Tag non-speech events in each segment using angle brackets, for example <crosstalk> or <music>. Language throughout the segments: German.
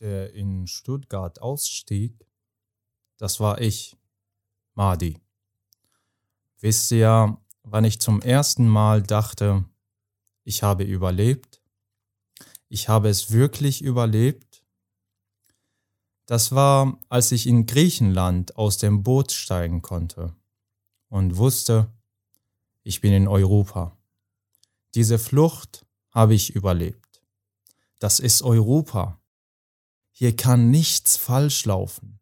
der in Stuttgart ausstieg, das war ich, Madi. Wisst ihr, wann ich zum ersten Mal dachte, ich habe überlebt? Ich habe es wirklich überlebt? Das war, als ich in Griechenland aus dem Boot steigen konnte und wusste, ich bin in Europa. Diese Flucht habe ich überlebt. Das ist Europa. Hier kann nichts falsch laufen.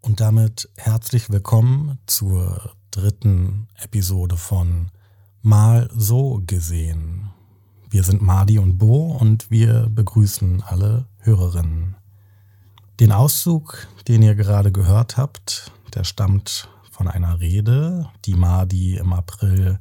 Und damit herzlich willkommen zur dritten Episode von Mal so gesehen. Wir sind Madi und Bo und wir begrüßen alle Hörerinnen. Den Auszug, den ihr gerade gehört habt, der stammt von einer Rede, die Madi im April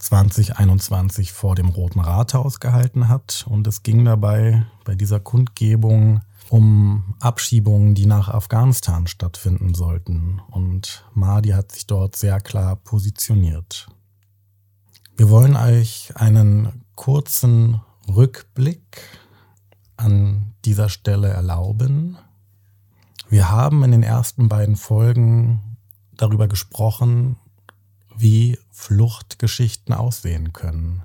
2021 vor dem Roten Rathaus gehalten hat. Und es ging dabei bei dieser Kundgebung um Abschiebungen, die nach Afghanistan stattfinden sollten. Und Mahdi hat sich dort sehr klar positioniert. Wir wollen euch einen kurzen Rückblick an dieser Stelle erlauben. Wir haben in den ersten beiden Folgen darüber gesprochen, wie Fluchtgeschichten aussehen können.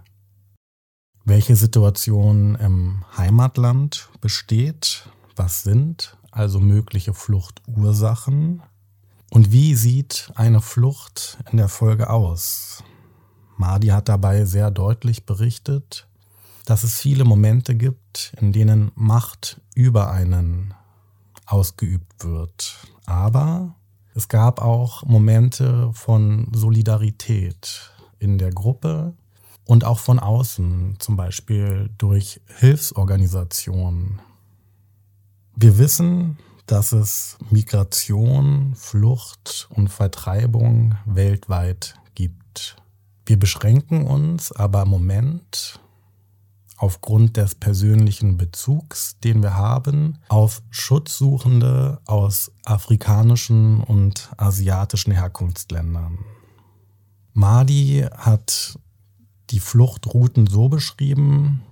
Welche Situation im Heimatland besteht, was sind also mögliche Fluchtursachen und wie sieht eine Flucht in der Folge aus? Madi hat dabei sehr deutlich berichtet, dass es viele Momente gibt, in denen Macht über einen ausgeübt wird. Aber es gab auch Momente von Solidarität in der Gruppe und auch von außen, zum Beispiel durch Hilfsorganisationen. Wir wissen, dass es Migration, Flucht und Vertreibung weltweit gibt. Wir beschränken uns aber im Moment aufgrund des persönlichen Bezugs, den wir haben, auf Schutzsuchende aus afrikanischen und asiatischen Herkunftsländern. Madi hat die Fluchtrouten so beschrieben,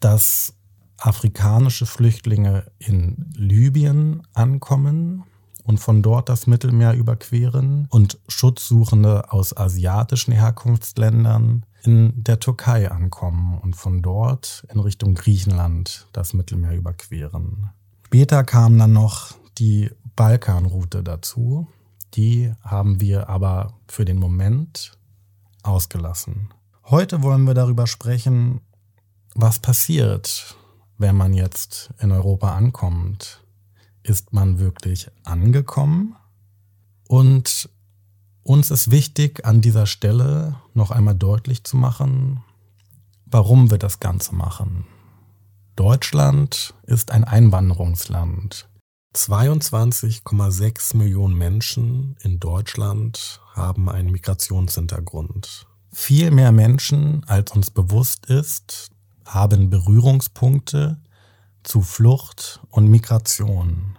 dass afrikanische Flüchtlinge in Libyen ankommen und von dort das Mittelmeer überqueren und Schutzsuchende aus asiatischen Herkunftsländern in der Türkei ankommen und von dort in Richtung Griechenland das Mittelmeer überqueren. Später kam dann noch die Balkanroute dazu. Die haben wir aber für den Moment ausgelassen. Heute wollen wir darüber sprechen, was passiert, wenn man jetzt in Europa ankommt. Ist man wirklich angekommen? Und uns ist wichtig, an dieser Stelle noch einmal deutlich zu machen, warum wir das Ganze machen. Deutschland ist ein Einwanderungsland. 22,6 Millionen Menschen in Deutschland haben einen Migrationshintergrund. Viel mehr Menschen, als uns bewusst ist, haben Berührungspunkte zu Flucht und Migration.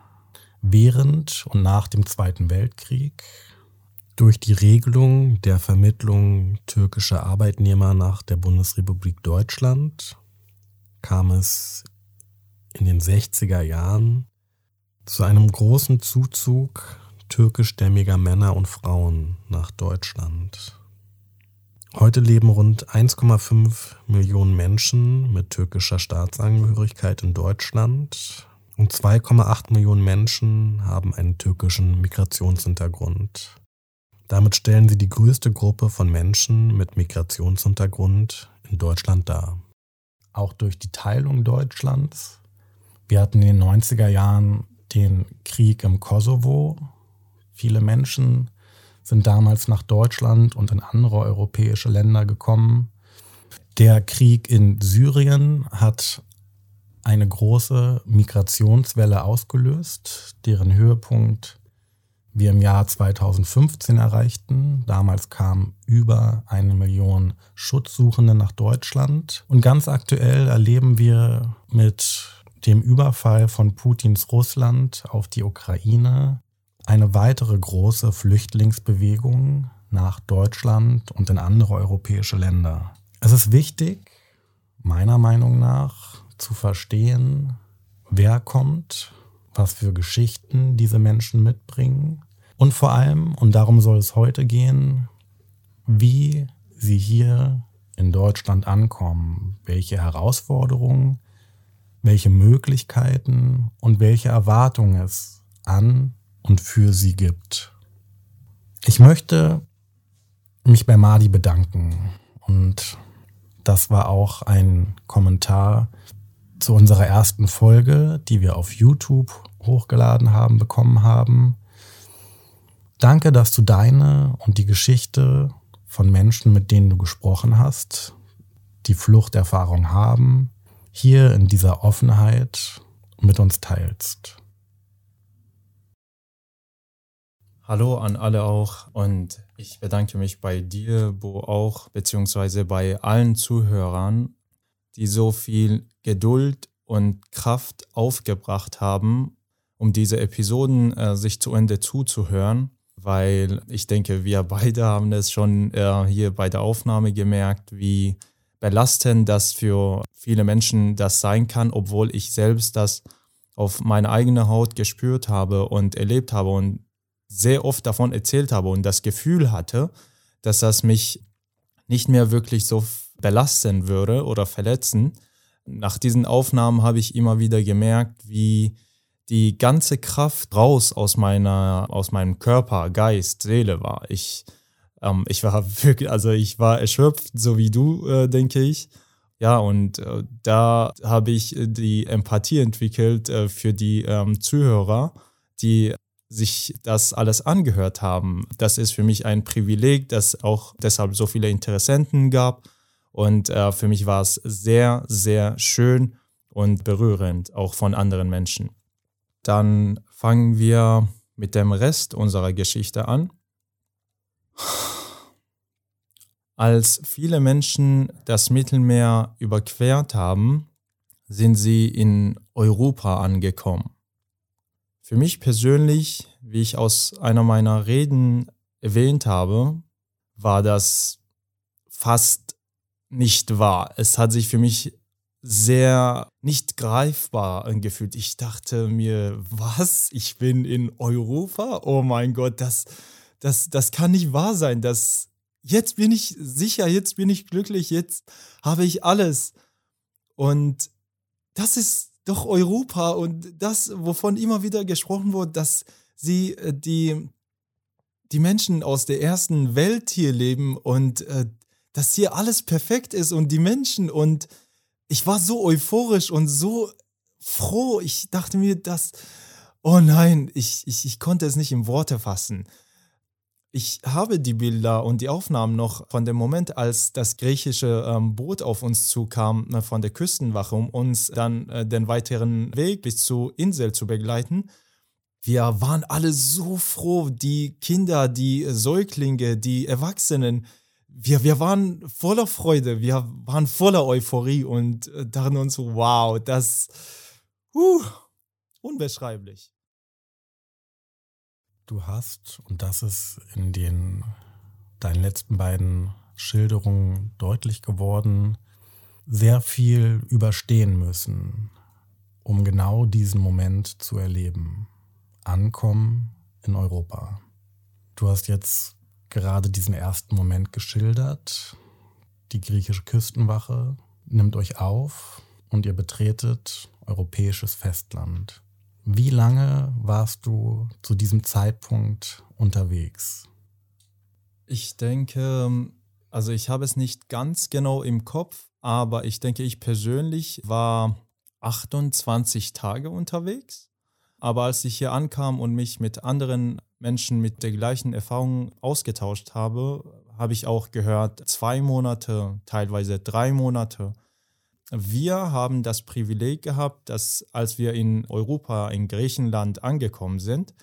Während und nach dem Zweiten Weltkrieg durch die Regelung der Vermittlung türkischer Arbeitnehmer nach der Bundesrepublik Deutschland kam es in den 60er Jahren zu einem großen Zuzug türkischstämmiger Männer und Frauen nach Deutschland. Heute leben rund 1,5 Millionen Menschen mit türkischer Staatsangehörigkeit in Deutschland und 2,8 Millionen Menschen haben einen türkischen Migrationshintergrund. Damit stellen sie die größte Gruppe von Menschen mit Migrationshintergrund in Deutschland dar. Auch durch die Teilung Deutschlands. Wir hatten in den 90er Jahren den Krieg im Kosovo. Viele Menschen sind damals nach Deutschland und in andere europäische Länder gekommen. Der Krieg in Syrien hat eine große Migrationswelle ausgelöst, deren Höhepunkt wir im Jahr 2015 erreichten. Damals kamen über eine Million Schutzsuchende nach Deutschland. Und ganz aktuell erleben wir mit dem Überfall von Putins Russland auf die Ukraine eine weitere große Flüchtlingsbewegung nach Deutschland und in andere europäische Länder. Es ist wichtig, meiner Meinung nach, zu verstehen, wer kommt, was für Geschichten diese Menschen mitbringen. Und vor allem, und darum soll es heute gehen, wie sie hier in Deutschland ankommen, welche Herausforderungen, welche Möglichkeiten und welche Erwartungen es an und für sie gibt. Ich möchte mich bei Madi bedanken. Und das war auch ein Kommentar zu unserer ersten Folge, die wir auf YouTube hochgeladen haben, bekommen haben. Danke, dass du deine und die Geschichte von Menschen, mit denen du gesprochen hast, die Fluchterfahrung haben, hier in dieser Offenheit mit uns teilst. Hallo an alle auch und ich bedanke mich bei dir, Bo, auch, beziehungsweise bei allen Zuhörern, die so viel Geduld und Kraft aufgebracht haben, um diese Episoden äh, sich zu Ende zuzuhören weil ich denke, wir beide haben es schon äh, hier bei der Aufnahme gemerkt, wie belastend das für viele Menschen das sein kann, obwohl ich selbst das auf meine eigene Haut gespürt habe und erlebt habe und sehr oft davon erzählt habe und das Gefühl hatte, dass das mich nicht mehr wirklich so belasten würde oder verletzen. Nach diesen Aufnahmen habe ich immer wieder gemerkt, wie die ganze Kraft raus aus meiner, aus meinem Körper, Geist, Seele war. Ich, ähm, ich war <laughs> wirklich, also ich war erschöpft, so wie du, äh, denke ich. Ja, und äh, da habe ich die Empathie entwickelt äh, für die ähm, Zuhörer, die sich das alles angehört haben. Das ist für mich ein Privileg, dass auch deshalb so viele Interessenten gab. Und äh, für mich war es sehr, sehr schön und berührend, auch von anderen Menschen. Dann fangen wir mit dem Rest unserer Geschichte an. Als viele Menschen das Mittelmeer überquert haben, sind sie in Europa angekommen. Für mich persönlich, wie ich aus einer meiner Reden erwähnt habe, war das fast nicht wahr. Es hat sich für mich sehr nicht greifbar angefühlt. Ich dachte mir, was? Ich bin in Europa? Oh mein Gott, das, das, das kann nicht wahr sein. Das, jetzt bin ich sicher, jetzt bin ich glücklich, jetzt habe ich alles. Und das ist doch Europa und das, wovon immer wieder gesprochen wurde, dass sie äh, die, die Menschen aus der ersten Welt hier leben und äh, dass hier alles perfekt ist und die Menschen und ich war so euphorisch und so froh. Ich dachte mir, dass, oh nein, ich, ich, ich konnte es nicht in Worte fassen. Ich habe die Bilder und die Aufnahmen noch von dem Moment, als das griechische ähm, Boot auf uns zukam äh, von der Küstenwache, um uns dann äh, den weiteren Weg bis zur Insel zu begleiten. Wir waren alle so froh, die Kinder, die Säuglinge, die Erwachsenen, wir, wir waren voller Freude, wir waren voller Euphorie und äh, dachten uns, wow, das uh, unbeschreiblich. Du hast, und das ist in den deinen letzten beiden Schilderungen deutlich geworden, sehr viel überstehen müssen, um genau diesen Moment zu erleben. Ankommen in Europa. Du hast jetzt gerade diesen ersten Moment geschildert. Die griechische Küstenwache nimmt euch auf und ihr betretet europäisches Festland. Wie lange warst du zu diesem Zeitpunkt unterwegs? Ich denke, also ich habe es nicht ganz genau im Kopf, aber ich denke, ich persönlich war 28 Tage unterwegs. Aber als ich hier ankam und mich mit anderen Menschen mit der gleichen Erfahrung ausgetauscht habe, habe ich auch gehört, zwei Monate, teilweise drei Monate. Wir haben das Privileg gehabt, dass als wir in Europa, in Griechenland angekommen sind,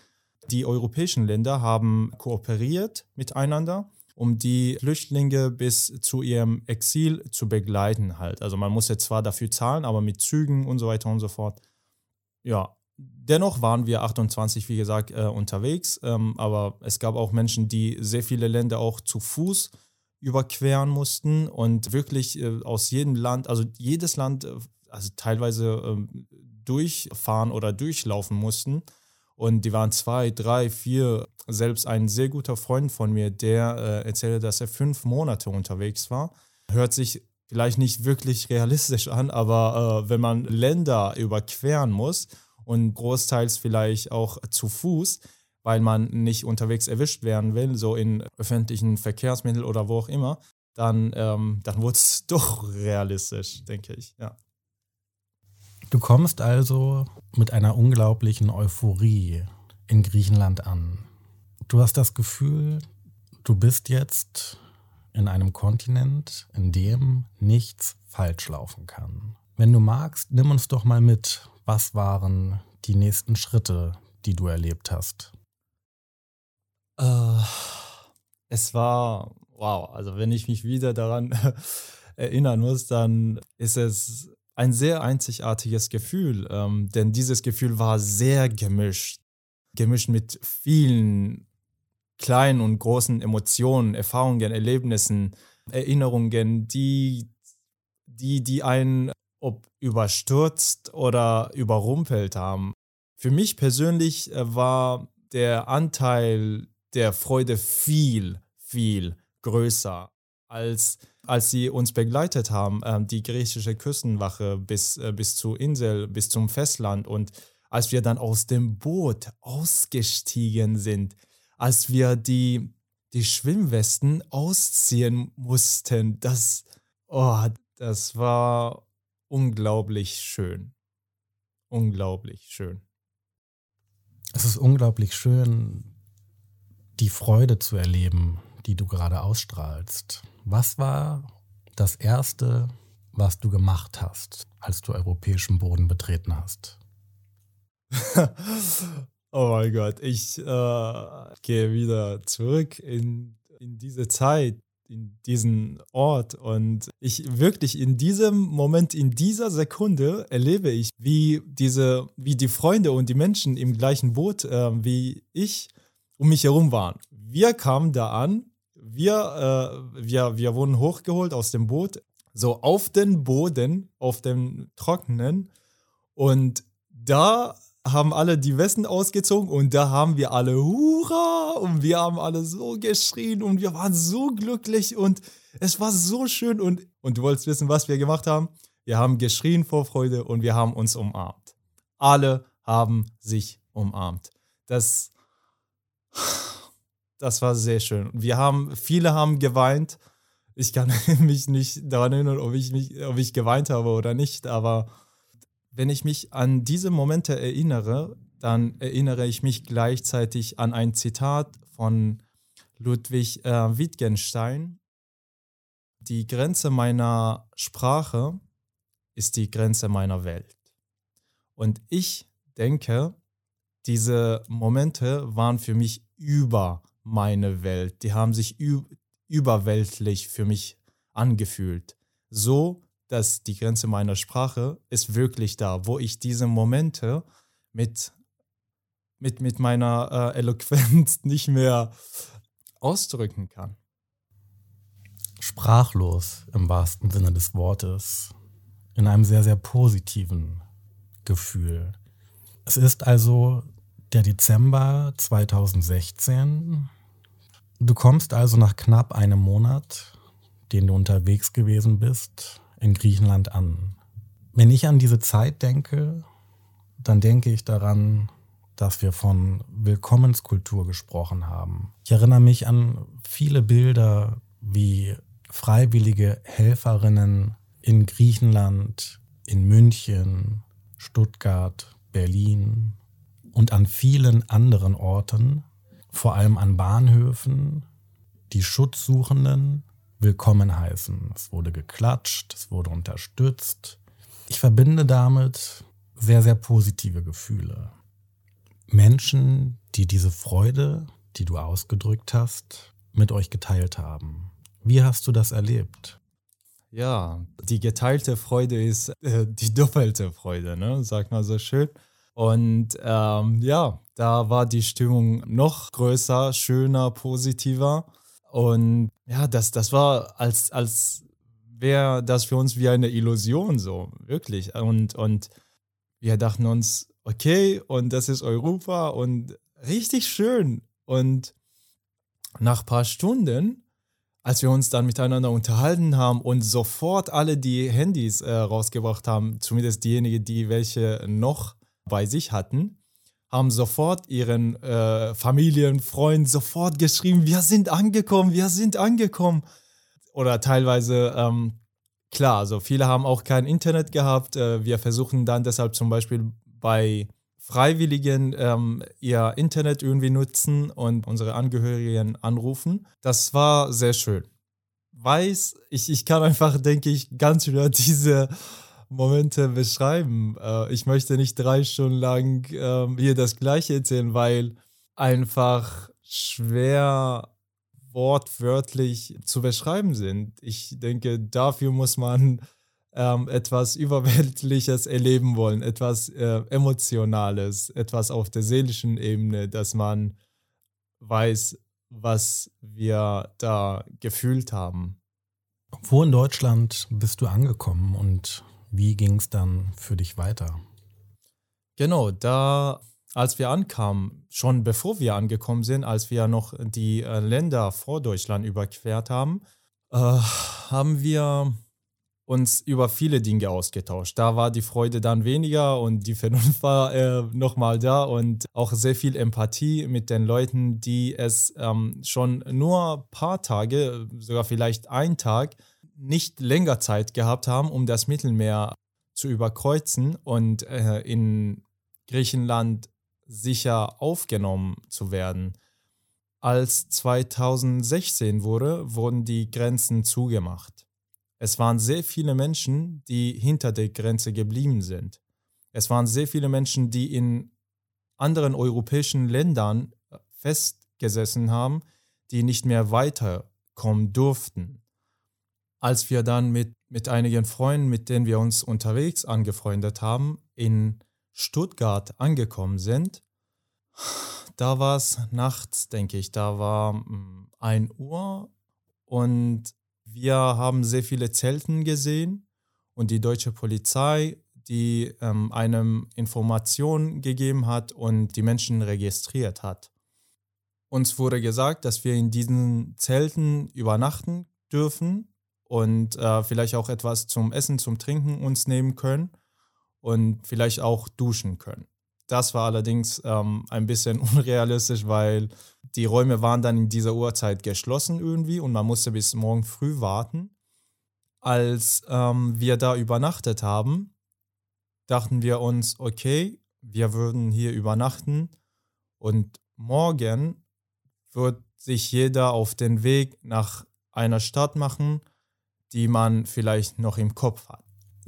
die europäischen Länder haben kooperiert miteinander, um die Flüchtlinge bis zu ihrem Exil zu begleiten halt. Also man musste zwar dafür zahlen, aber mit Zügen und so weiter und so fort. Ja, Dennoch waren wir 28, wie gesagt, äh, unterwegs, ähm, aber es gab auch Menschen, die sehr viele Länder auch zu Fuß überqueren mussten und wirklich äh, aus jedem Land, also jedes Land, äh, also teilweise ähm, durchfahren oder durchlaufen mussten. Und die waren zwei, drei, vier. Selbst ein sehr guter Freund von mir, der äh, erzählte, dass er fünf Monate unterwegs war. Hört sich vielleicht nicht wirklich realistisch an, aber äh, wenn man Länder überqueren muss und großteils vielleicht auch zu Fuß, weil man nicht unterwegs erwischt werden will, so in öffentlichen Verkehrsmitteln oder wo auch immer, dann, ähm, dann wurde es <laughs> doch realistisch, denke ich, ja. Du kommst also mit einer unglaublichen Euphorie in Griechenland an. Du hast das Gefühl, du bist jetzt in einem Kontinent, in dem nichts falsch laufen kann. Wenn du magst, nimm uns doch mal mit. Was waren die nächsten Schritte, die du erlebt hast? Uh, es war, wow, also wenn ich mich wieder daran <laughs> erinnern muss, dann ist es ein sehr einzigartiges Gefühl, ähm, denn dieses Gefühl war sehr gemischt. Gemischt mit vielen kleinen und großen Emotionen, Erfahrungen, Erlebnissen, Erinnerungen, die, die, die einen ob überstürzt oder überrumpelt haben. Für mich persönlich äh, war der Anteil der Freude viel, viel größer als als sie uns begleitet haben, äh, die griechische Küstenwache bis, äh, bis zur Insel, bis zum Festland und als wir dann aus dem Boot ausgestiegen sind, als wir die, die Schwimmwesten ausziehen mussten, das, oh, das war unglaublich schön. Unglaublich schön. Es ist unglaublich schön, die Freude zu erleben, die du gerade ausstrahlst. Was war das Erste, was du gemacht hast, als du europäischen Boden betreten hast? <laughs> oh mein Gott, ich äh, gehe wieder zurück in, in diese Zeit, in diesen Ort und ich wirklich in diesem Moment, in dieser Sekunde erlebe ich, wie diese, wie die Freunde und die Menschen im gleichen Boot äh, wie ich um mich herum waren. Wir kamen da an wir, äh, wir, wir wurden hochgeholt aus dem Boot, so auf den Boden, auf dem Trockenen. Und da haben alle die Westen ausgezogen und da haben wir alle Hurra und wir haben alle so geschrien und wir waren so glücklich und es war so schön und, und du wolltest wissen, was wir gemacht haben? Wir haben geschrien vor Freude und wir haben uns umarmt. Alle haben sich umarmt. Das das war sehr schön. Wir haben, viele haben geweint. Ich kann <laughs> mich nicht daran erinnern, ob ich, mich, ob ich geweint habe oder nicht, aber wenn ich mich an diese Momente erinnere, dann erinnere ich mich gleichzeitig an ein Zitat von Ludwig äh, Wittgenstein. Die Grenze meiner Sprache ist die Grenze meiner Welt. Und ich denke, diese Momente waren für mich über meine Welt. Die haben sich überweltlich für mich angefühlt. So, dass die Grenze meiner Sprache ist wirklich da, wo ich diese Momente mit, mit, mit meiner äh, Eloquenz <laughs> nicht mehr ausdrücken kann. Sprachlos im wahrsten Sinne des Wortes. In einem sehr, sehr positiven Gefühl. Es ist also der Dezember 2016. Du kommst also nach knapp einem Monat, den du unterwegs gewesen bist, in Griechenland an. Wenn ich an diese Zeit denke, dann denke ich daran, dass wir von Willkommenskultur gesprochen haben. Ich erinnere mich an viele Bilder, wie freiwillige Helferinnen in Griechenland, in München, Stuttgart, Berlin, und an vielen anderen Orten, vor allem an Bahnhöfen, die Schutzsuchenden willkommen heißen. Es wurde geklatscht, es wurde unterstützt. Ich verbinde damit sehr, sehr positive Gefühle. Menschen, die diese Freude, die du ausgedrückt hast, mit euch geteilt haben. Wie hast du das erlebt? Ja, die geteilte Freude ist äh, die doppelte Freude, ne? Sag mal so schön. Und ähm, ja, da war die Stimmung noch größer, schöner, positiver. Und ja, das, das war, als, als wäre das für uns wie eine Illusion so, wirklich. Und, und wir dachten uns, okay, und das ist Europa und richtig schön. Und nach ein paar Stunden, als wir uns dann miteinander unterhalten haben und sofort alle die Handys äh, rausgebracht haben, zumindest diejenigen, die welche noch bei sich hatten, haben sofort ihren äh, Familien, Freunden sofort geschrieben, wir sind angekommen, wir sind angekommen. Oder teilweise, ähm, klar, also viele haben auch kein Internet gehabt. Äh, wir versuchen dann deshalb zum Beispiel bei Freiwilligen ähm, ihr Internet irgendwie nutzen und unsere Angehörigen anrufen. Das war sehr schön. Weiß, ich, ich kann einfach, denke ich, ganz über <laughs> diese Momente beschreiben. Äh, ich möchte nicht drei Stunden lang äh, hier das Gleiche erzählen, weil einfach schwer wortwörtlich zu beschreiben sind. Ich denke, dafür muss man ähm, etwas Überweltliches erleben wollen, etwas äh, Emotionales, etwas auf der seelischen Ebene, dass man weiß, was wir da gefühlt haben. Wo in Deutschland bist du angekommen und wie ging es dann für dich weiter? Genau, da, als wir ankamen, schon bevor wir angekommen sind, als wir noch die äh, Länder vor Deutschland überquert haben, äh, haben wir uns über viele Dinge ausgetauscht. Da war die Freude dann weniger und die Vernunft <laughs> war äh, nochmal da und auch sehr viel Empathie mit den Leuten, die es ähm, schon nur ein paar Tage, sogar vielleicht einen Tag, nicht länger Zeit gehabt haben, um das Mittelmeer zu überkreuzen und äh, in Griechenland sicher aufgenommen zu werden. Als 2016 wurde, wurden die Grenzen zugemacht. Es waren sehr viele Menschen, die hinter der Grenze geblieben sind. Es waren sehr viele Menschen, die in anderen europäischen Ländern äh, festgesessen haben, die nicht mehr weiterkommen durften. Als wir dann mit, mit einigen Freunden, mit denen wir uns unterwegs angefreundet haben, in Stuttgart angekommen sind, da war es nachts, denke ich, da war 1 mm, Uhr und wir haben sehr viele Zelten gesehen und die deutsche Polizei, die ähm, einem Informationen gegeben hat und die Menschen registriert hat. Uns wurde gesagt, dass wir in diesen Zelten übernachten dürfen und äh, vielleicht auch etwas zum Essen, zum Trinken uns nehmen können und vielleicht auch duschen können. Das war allerdings ähm, ein bisschen <laughs> unrealistisch, weil die Räume waren dann in dieser Uhrzeit geschlossen irgendwie und man musste bis morgen früh warten. Als ähm, wir da übernachtet haben, dachten wir uns, okay, wir würden hier übernachten und morgen wird sich jeder auf den Weg nach einer Stadt machen, die man vielleicht noch im Kopf hat.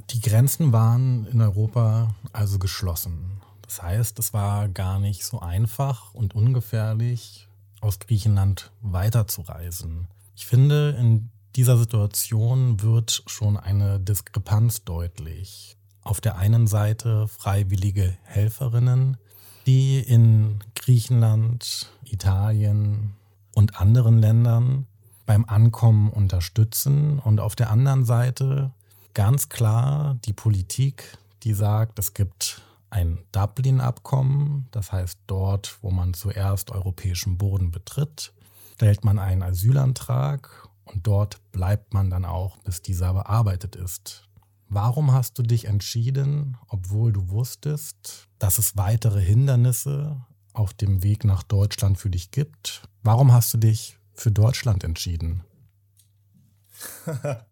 Die Grenzen waren in Europa also geschlossen. Das heißt, es war gar nicht so einfach und ungefährlich, aus Griechenland weiterzureisen. Ich finde, in dieser Situation wird schon eine Diskrepanz deutlich. Auf der einen Seite freiwillige Helferinnen, die in Griechenland, Italien und anderen Ländern beim Ankommen unterstützen und auf der anderen Seite ganz klar die Politik, die sagt, es gibt ein Dublin-Abkommen, das heißt dort, wo man zuerst europäischen Boden betritt, stellt man einen Asylantrag und dort bleibt man dann auch, bis dieser bearbeitet ist. Warum hast du dich entschieden, obwohl du wusstest, dass es weitere Hindernisse auf dem Weg nach Deutschland für dich gibt? Warum hast du dich für Deutschland entschieden? <laughs>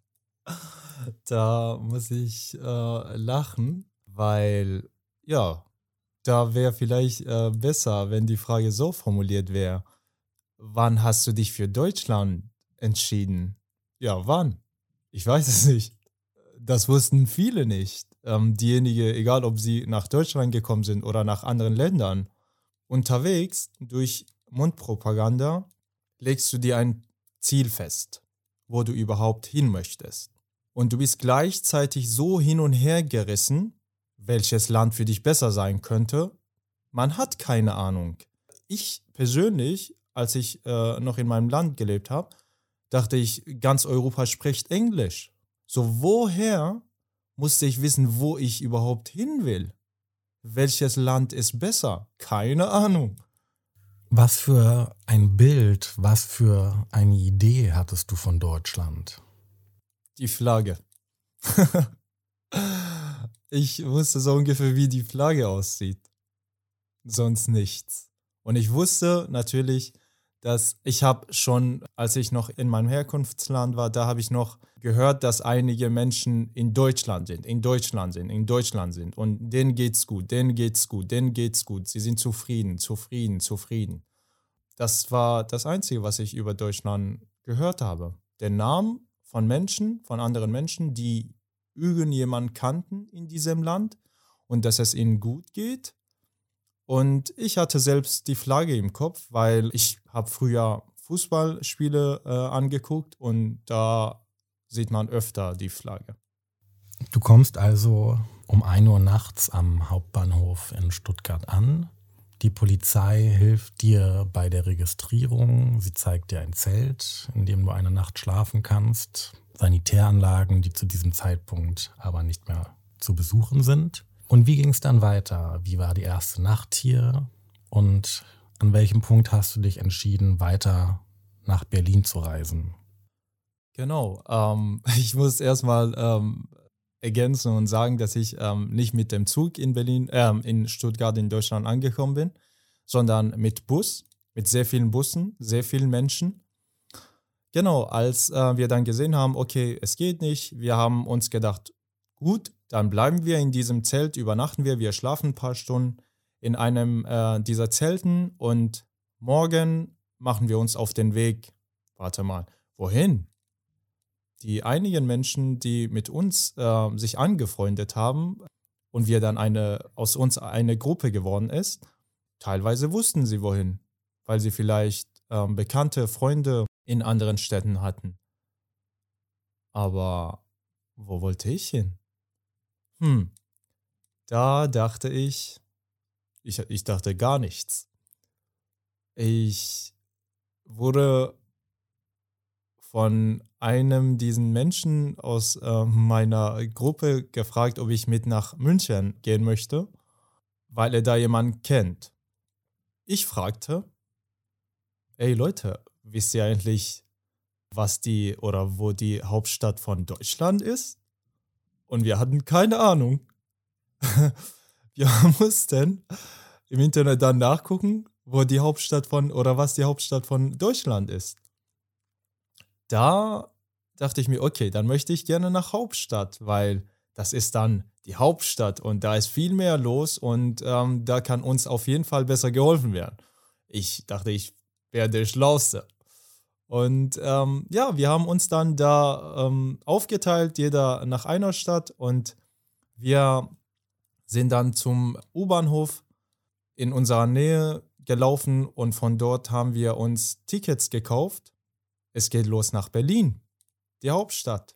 da muss ich äh, lachen, weil ja, da wäre vielleicht äh, besser, wenn die Frage so formuliert wäre. Wann hast du dich für Deutschland entschieden? Ja, wann? Ich weiß es nicht. Das wussten viele nicht. Ähm, diejenigen, egal ob sie nach Deutschland gekommen sind oder nach anderen Ländern. Unterwegs durch Mundpropaganda legst du dir ein Ziel fest, wo du überhaupt hin möchtest. Und du bist gleichzeitig so hin und her gerissen, welches Land für dich besser sein könnte. Man hat keine Ahnung. Ich persönlich, als ich äh, noch in meinem Land gelebt habe, dachte ich, ganz Europa spricht Englisch. So, woher musste ich wissen, wo ich überhaupt hin will? Welches Land ist besser? Keine Ahnung. Was für ein Bild, was für eine Idee hattest du von Deutschland? Die Flagge. <laughs> ich wusste so ungefähr, wie die Flagge aussieht. Sonst nichts. Und ich wusste natürlich, dass ich habe schon, als ich noch in meinem Herkunftsland war, da habe ich noch gehört, dass einige Menschen in Deutschland sind, in Deutschland sind, in Deutschland sind. Und denen geht's gut, denen geht's gut, denen geht's gut. Sie sind zufrieden, zufrieden, zufrieden. Das war das Einzige, was ich über Deutschland gehört habe. Der Name von Menschen, von anderen Menschen, die irgendjemanden kannten in diesem Land und dass es ihnen gut geht und ich hatte selbst die Flagge im Kopf, weil ich habe früher Fußballspiele äh, angeguckt und da sieht man öfter die Flagge. Du kommst also um 1 Uhr nachts am Hauptbahnhof in Stuttgart an. Die Polizei hilft dir bei der Registrierung. Sie zeigt dir ein Zelt, in dem du eine Nacht schlafen kannst. Sanitäranlagen, die zu diesem Zeitpunkt aber nicht mehr zu besuchen sind. Und wie ging es dann weiter? Wie war die erste Nacht hier? Und an welchem Punkt hast du dich entschieden, weiter nach Berlin zu reisen? Genau. Ähm, <laughs> ich muss erstmal ähm, ergänzen und sagen, dass ich ähm, nicht mit dem Zug in Berlin, äh, in Stuttgart in Deutschland angekommen bin, sondern mit Bus, mit sehr vielen Bussen, sehr vielen Menschen. Genau, als äh, wir dann gesehen haben, okay, es geht nicht, wir haben uns gedacht, gut, dann bleiben wir in diesem Zelt, übernachten wir, wir schlafen ein paar Stunden in einem äh, dieser Zelten und morgen machen wir uns auf den Weg. Warte mal, wohin? Die einigen Menschen, die mit uns äh, sich angefreundet haben und wir dann eine aus uns eine Gruppe geworden ist, teilweise wussten sie wohin, weil sie vielleicht äh, bekannte Freunde in anderen Städten hatten. Aber wo wollte ich hin? Hm, da dachte ich, ich, ich dachte gar nichts. Ich wurde von einem diesen Menschen aus äh, meiner Gruppe gefragt, ob ich mit nach München gehen möchte, weil er da jemanden kennt. Ich fragte, ey Leute, wisst ihr eigentlich, was die oder wo die Hauptstadt von Deutschland ist? Und wir hatten keine Ahnung. <laughs> wir <laughs> mussten im Internet dann nachgucken, wo die Hauptstadt von oder was die Hauptstadt von Deutschland ist. Da dachte ich mir, okay, dann möchte ich gerne nach Hauptstadt, weil das ist dann die Hauptstadt und da ist viel mehr los und ähm, da kann uns auf jeden Fall besser geholfen werden. Ich dachte, ich wäre der Schlauste. Und ähm, ja, wir haben uns dann da ähm, aufgeteilt, jeder nach einer Stadt und wir sind dann zum U-Bahnhof in unserer Nähe gelaufen und von dort haben wir uns Tickets gekauft. Es geht los nach Berlin, die Hauptstadt.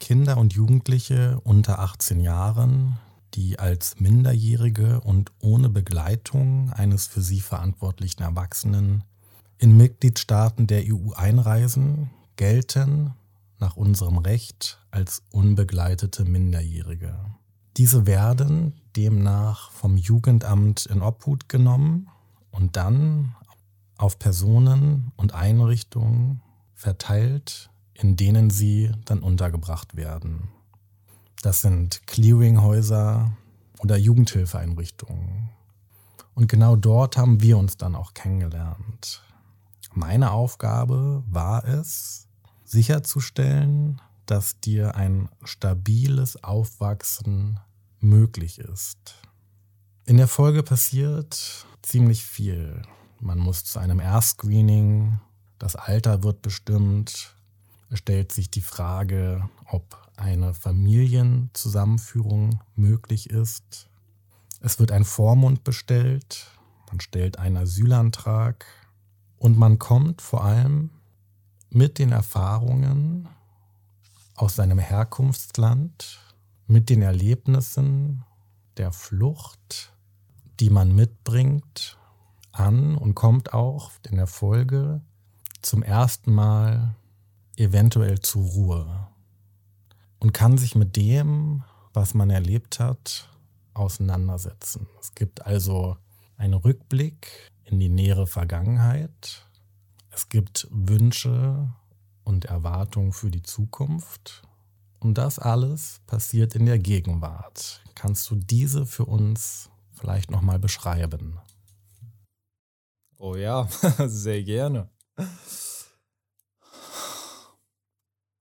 Kinder und Jugendliche unter 18 Jahren, die als Minderjährige und ohne Begleitung eines für sie verantwortlichen Erwachsenen in Mitgliedstaaten der EU einreisen, gelten nach unserem Recht als unbegleitete Minderjährige. Diese werden demnach vom Jugendamt in Obhut genommen und dann auf Personen und Einrichtungen verteilt, in denen sie dann untergebracht werden. Das sind Clearinghäuser oder Jugendhilfeeinrichtungen. Und genau dort haben wir uns dann auch kennengelernt. Meine Aufgabe war es, sicherzustellen, dass dir ein stabiles Aufwachsen möglich ist. In der Folge passiert ziemlich viel. Man muss zu einem Erstscreening, das Alter wird bestimmt, es stellt sich die Frage, ob eine Familienzusammenführung möglich ist. Es wird ein Vormund bestellt, man stellt einen Asylantrag, und man kommt vor allem mit den Erfahrungen aus seinem Herkunftsland, mit den Erlebnissen der Flucht, die man mitbringt, an und kommt auch in der Folge zum ersten Mal eventuell zur Ruhe. und kann sich mit dem, was man erlebt hat, auseinandersetzen. Es gibt also einen Rückblick in die nähere Vergangenheit. Es gibt Wünsche und Erwartungen für die Zukunft. Und das alles passiert in der Gegenwart. Kannst du diese für uns vielleicht nochmal beschreiben? Oh ja, <laughs> sehr gerne.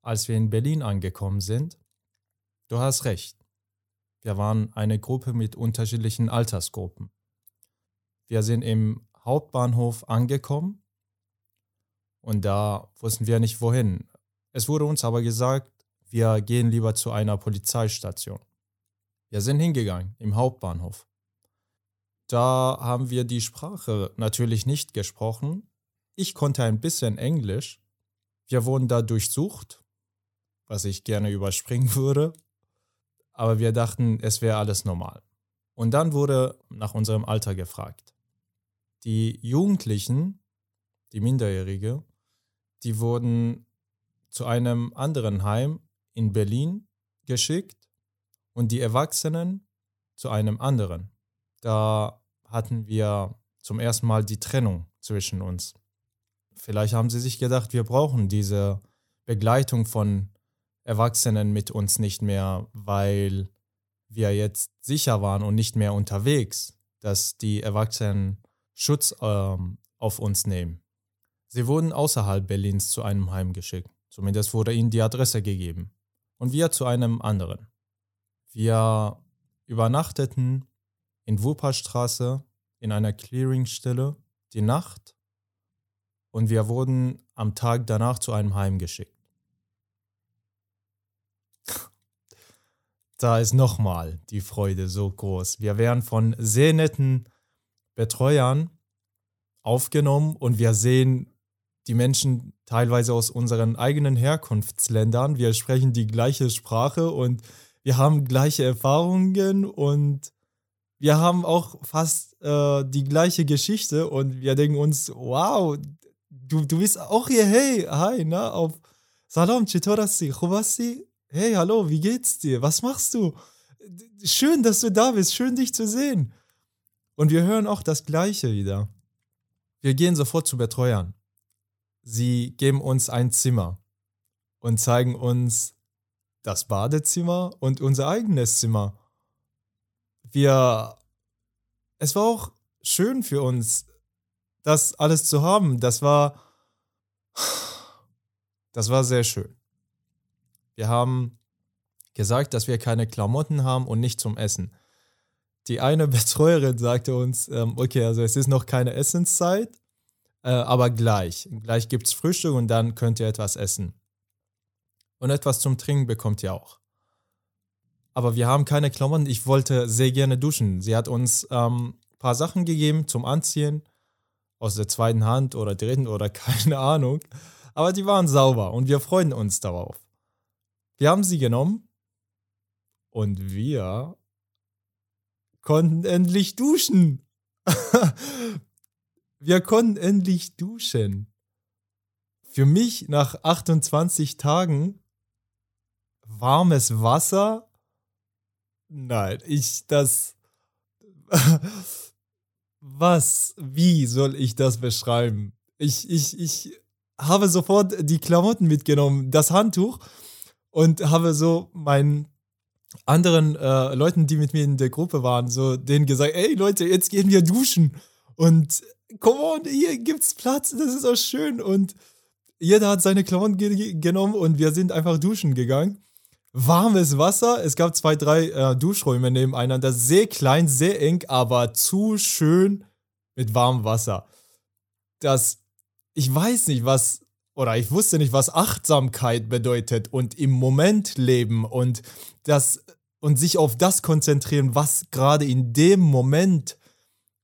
Als wir in Berlin angekommen sind, du hast recht, wir waren eine Gruppe mit unterschiedlichen Altersgruppen. Wir sind im Hauptbahnhof angekommen und da wussten wir nicht wohin. Es wurde uns aber gesagt, wir gehen lieber zu einer Polizeistation. Wir sind hingegangen im Hauptbahnhof. Da haben wir die Sprache natürlich nicht gesprochen. Ich konnte ein bisschen Englisch. Wir wurden da durchsucht, was ich gerne überspringen würde. Aber wir dachten, es wäre alles normal. Und dann wurde nach unserem Alter gefragt. Die Jugendlichen, die Minderjährige, die wurden zu einem anderen Heim in Berlin geschickt und die Erwachsenen zu einem anderen. Da hatten wir zum ersten Mal die Trennung zwischen uns. Vielleicht haben sie sich gedacht, wir brauchen diese Begleitung von Erwachsenen mit uns nicht mehr, weil wir jetzt sicher waren und nicht mehr unterwegs, dass die Erwachsenen Schutz ähm, auf uns nehmen. Sie wurden außerhalb Berlins zu einem Heim geschickt. Zumindest wurde ihnen die Adresse gegeben. Und wir zu einem anderen. Wir übernachteten in Wupperstraße in einer Clearingstelle die Nacht und wir wurden am Tag danach zu einem Heim geschickt. Da ist nochmal die Freude so groß. Wir werden von sehr netten Betreuern aufgenommen und wir sehen die Menschen teilweise aus unseren eigenen Herkunftsländern. Wir sprechen die gleiche Sprache und wir haben gleiche Erfahrungen und wir haben auch fast äh, die gleiche Geschichte und wir denken uns, wow, du, du bist auch hier, hey, hi, na, auf Salam, Chitorasi, Khubasi, hey, hallo, wie geht's dir? Was machst du? Schön, dass du da bist, schön dich zu sehen. Und wir hören auch das Gleiche wieder. Wir gehen sofort zu Betreuern. Sie geben uns ein Zimmer und zeigen uns das Badezimmer und unser eigenes Zimmer. Wir, es war auch schön für uns, das alles zu haben. Das war, das war sehr schön. Wir haben gesagt, dass wir keine Klamotten haben und nicht zum Essen. Die eine <laughs> Betreuerin sagte uns, ähm, okay, also es ist noch keine Essenszeit, äh, aber gleich. Gleich gibt es Frühstück und dann könnt ihr etwas essen. Und etwas zum Trinken bekommt ihr auch. Aber wir haben keine Klamotten. Ich wollte sehr gerne duschen. Sie hat uns ähm, ein paar Sachen gegeben zum Anziehen. Aus der zweiten Hand oder dritten oder <laughs> keine Ahnung. Aber die waren sauber und wir freuen uns darauf. Wir haben sie genommen und wir konnten endlich duschen. <laughs> wir konnten endlich duschen. Für mich nach 28 Tagen warmes Wasser. Nein, ich das. <laughs> Was? Wie soll ich das beschreiben? Ich, ich, ich habe sofort die Klamotten mitgenommen, das Handtuch und habe so meinen anderen äh, Leuten, die mit mir in der Gruppe waren, so denen gesagt, ey Leute, jetzt gehen wir duschen und come on, hier gibt's Platz, das ist auch schön und jeder hat seine Klamotten ge genommen und wir sind einfach duschen gegangen. Warmes Wasser, es gab zwei, drei äh, Duschräume nebeneinander, sehr klein, sehr eng, aber zu schön mit warmem Wasser. Das, ich weiß nicht, was oder ich wusste nicht, was Achtsamkeit bedeutet und im Moment leben und das und sich auf das konzentrieren, was gerade in dem Moment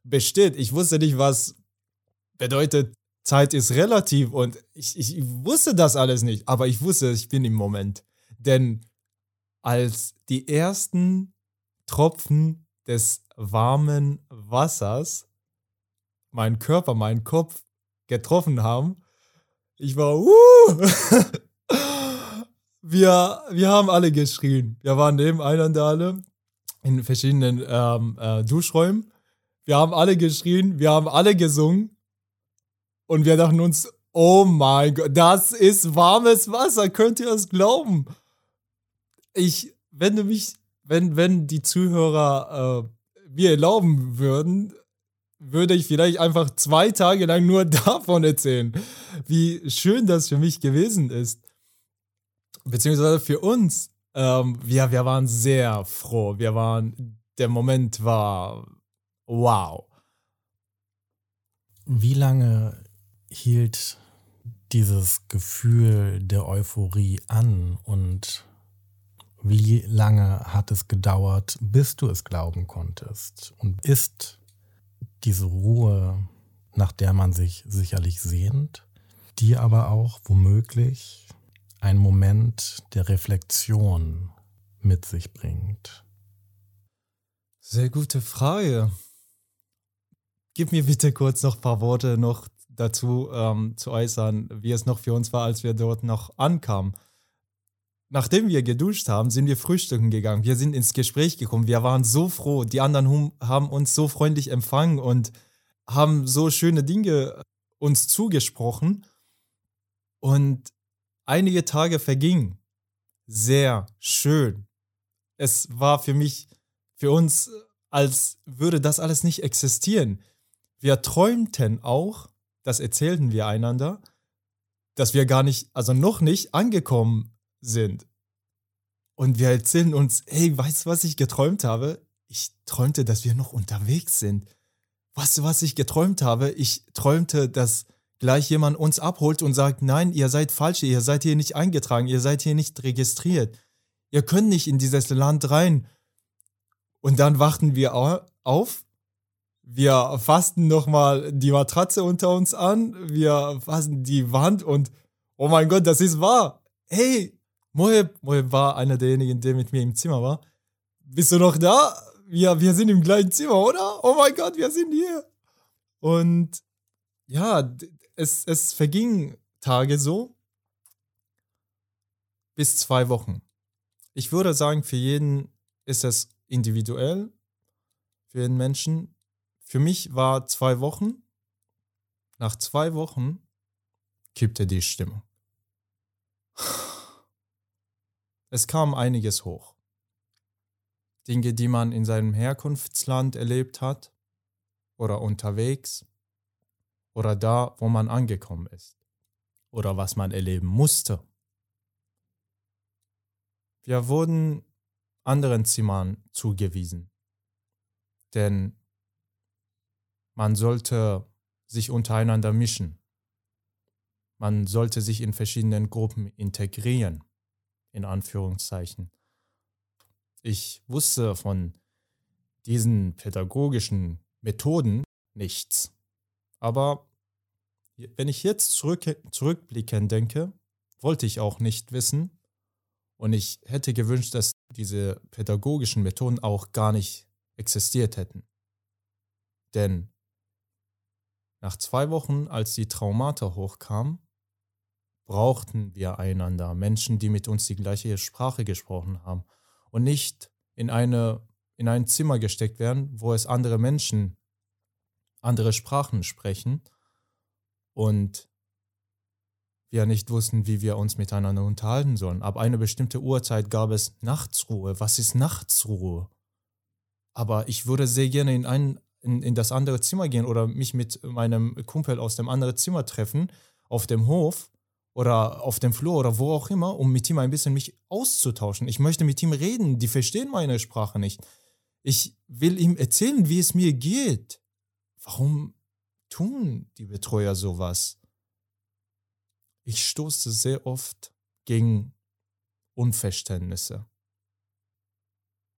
besteht. Ich wusste nicht, was bedeutet, Zeit ist relativ und ich, ich, wusste das alles nicht, aber ich wusste, ich bin im Moment. Denn als die ersten Tropfen des warmen Wassers meinen Körper, meinen Kopf getroffen haben, ich war, uh, <laughs> wir, wir haben alle geschrien. Wir waren nebeneinander alle in verschiedenen ähm, äh, Duschräumen. Wir haben alle geschrien, wir haben alle gesungen. Und wir dachten uns, oh mein Gott, das ist warmes Wasser, könnt ihr es glauben? Ich, wenn du mich, wenn, wenn die Zuhörer äh, mir erlauben würden, würde ich vielleicht einfach zwei Tage lang nur <laughs> davon erzählen, wie schön das für mich gewesen ist. Beziehungsweise für uns. Ähm, wir, wir waren sehr froh. Wir waren, der Moment war wow. Wie lange hielt dieses Gefühl der Euphorie an und wie lange hat es gedauert, bis du es glauben konntest? Und ist diese Ruhe, nach der man sich sicherlich sehnt, die aber auch womöglich ein Moment der Reflexion mit sich bringt? Sehr gute Frage. Gib mir bitte kurz noch ein paar Worte noch dazu ähm, zu äußern, wie es noch für uns war, als wir dort noch ankamen. Nachdem wir geduscht haben, sind wir frühstücken gegangen. Wir sind ins Gespräch gekommen. Wir waren so froh. Die anderen haben uns so freundlich empfangen und haben so schöne Dinge uns zugesprochen. Und einige Tage vergingen. Sehr schön. Es war für mich, für uns, als würde das alles nicht existieren. Wir träumten auch, das erzählten wir einander, dass wir gar nicht, also noch nicht angekommen sind. Und wir erzählen uns, hey, weißt du, was ich geträumt habe? Ich träumte, dass wir noch unterwegs sind. Weißt du, was ich geträumt habe? Ich träumte, dass gleich jemand uns abholt und sagt, nein, ihr seid falsch, ihr seid hier nicht eingetragen, ihr seid hier nicht registriert. Ihr könnt nicht in dieses Land rein. Und dann wachten wir auf, wir fasten nochmal die Matratze unter uns an, wir fassen die Wand und, oh mein Gott, das ist wahr. Hey, Moeb, Moeb war einer derjenigen, der mit mir im Zimmer war. Bist du noch da? Wir, wir sind im gleichen Zimmer, oder? Oh mein Gott, wir sind hier. Und ja, es, es verging Tage so bis zwei Wochen. Ich würde sagen, für jeden ist es individuell, für jeden Menschen. Für mich war zwei Wochen. Nach zwei Wochen kippte die Stimmung. Es kam einiges hoch. Dinge, die man in seinem Herkunftsland erlebt hat oder unterwegs oder da, wo man angekommen ist oder was man erleben musste. Wir wurden anderen Zimmern zugewiesen, denn man sollte sich untereinander mischen. Man sollte sich in verschiedenen Gruppen integrieren in Anführungszeichen. Ich wusste von diesen pädagogischen Methoden nichts. Aber wenn ich jetzt zurück, zurückblickend denke, wollte ich auch nicht wissen. Und ich hätte gewünscht, dass diese pädagogischen Methoden auch gar nicht existiert hätten. Denn nach zwei Wochen, als die Traumata hochkamen, brauchten wir einander, Menschen, die mit uns die gleiche Sprache gesprochen haben und nicht in, eine, in ein Zimmer gesteckt werden, wo es andere Menschen andere Sprachen sprechen und wir nicht wussten, wie wir uns miteinander unterhalten sollen. Ab einer bestimmten Uhrzeit gab es Nachtsruhe. Was ist Nachtsruhe? Aber ich würde sehr gerne in, ein, in, in das andere Zimmer gehen oder mich mit meinem Kumpel aus dem anderen Zimmer treffen, auf dem Hof oder auf dem Flur oder wo auch immer, um mit ihm ein bisschen mich auszutauschen. Ich möchte mit ihm reden, die verstehen meine Sprache nicht. Ich will ihm erzählen, wie es mir geht. Warum tun die Betreuer sowas? Ich stoße sehr oft gegen Unverständnisse,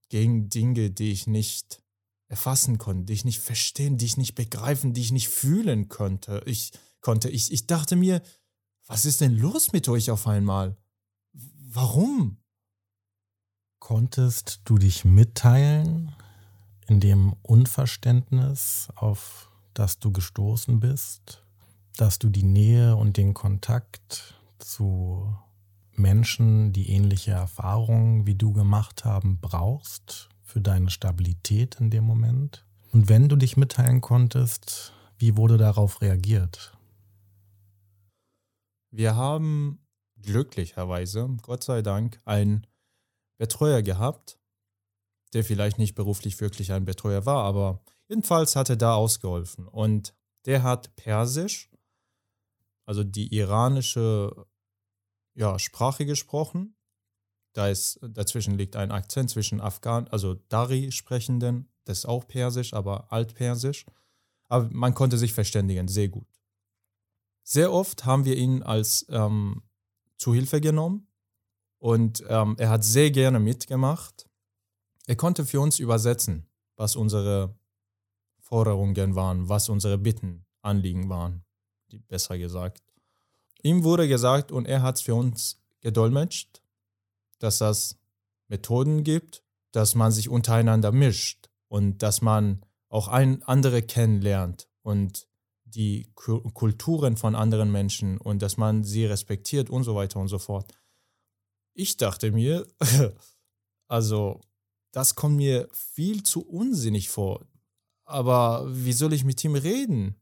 gegen Dinge, die ich nicht erfassen konnte, die ich nicht verstehen, die ich nicht begreifen, die ich nicht fühlen konnte. Ich konnte. Ich, ich dachte mir, was ist denn los mit euch auf einmal? Warum? Konntest du dich mitteilen in dem Unverständnis, auf das du gestoßen bist, dass du die Nähe und den Kontakt zu Menschen, die ähnliche Erfahrungen wie du gemacht haben, brauchst für deine Stabilität in dem Moment? Und wenn du dich mitteilen konntest, wie wurde darauf reagiert? Wir haben glücklicherweise, Gott sei Dank, einen Betreuer gehabt, der vielleicht nicht beruflich wirklich ein Betreuer war, aber jedenfalls hat er da ausgeholfen. Und der hat Persisch, also die iranische ja, Sprache gesprochen. Da ist, dazwischen liegt ein Akzent zwischen Afghan, also Dari-Sprechenden, das ist auch Persisch, aber Altpersisch. Aber man konnte sich verständigen, sehr gut. Sehr oft haben wir ihn als ähm, Zuhilfe genommen und ähm, er hat sehr gerne mitgemacht. Er konnte für uns übersetzen, was unsere Forderungen waren, was unsere Bitten, Anliegen waren, die besser gesagt. Ihm wurde gesagt und er hat es für uns gedolmetscht, dass es Methoden gibt, dass man sich untereinander mischt und dass man auch ein, andere kennenlernt und die Kulturen von anderen Menschen und dass man sie respektiert und so weiter und so fort. Ich dachte mir, <laughs> also das kommt mir viel zu unsinnig vor. Aber wie soll ich mit ihm reden?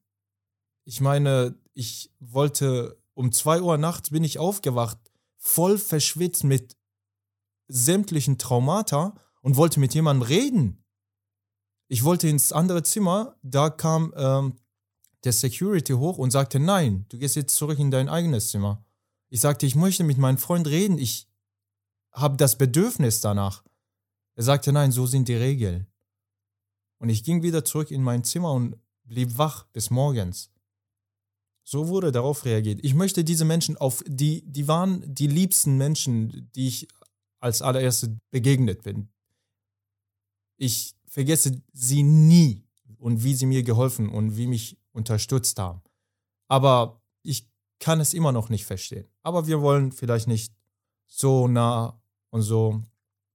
Ich meine, ich wollte um zwei Uhr nachts bin ich aufgewacht, voll verschwitzt mit sämtlichen Traumata und wollte mit jemandem reden. Ich wollte ins andere Zimmer, da kam ähm, der Security hoch und sagte, nein, du gehst jetzt zurück in dein eigenes Zimmer. Ich sagte, ich möchte mit meinem Freund reden, ich habe das Bedürfnis danach. Er sagte, nein, so sind die Regeln. Und ich ging wieder zurück in mein Zimmer und blieb wach bis morgens. So wurde darauf reagiert. Ich möchte diese Menschen auf, die, die waren die liebsten Menschen, die ich als allererste begegnet bin. Ich vergesse sie nie und wie sie mir geholfen und wie mich unterstützt haben. Aber ich kann es immer noch nicht verstehen. Aber wir wollen vielleicht nicht so nah und so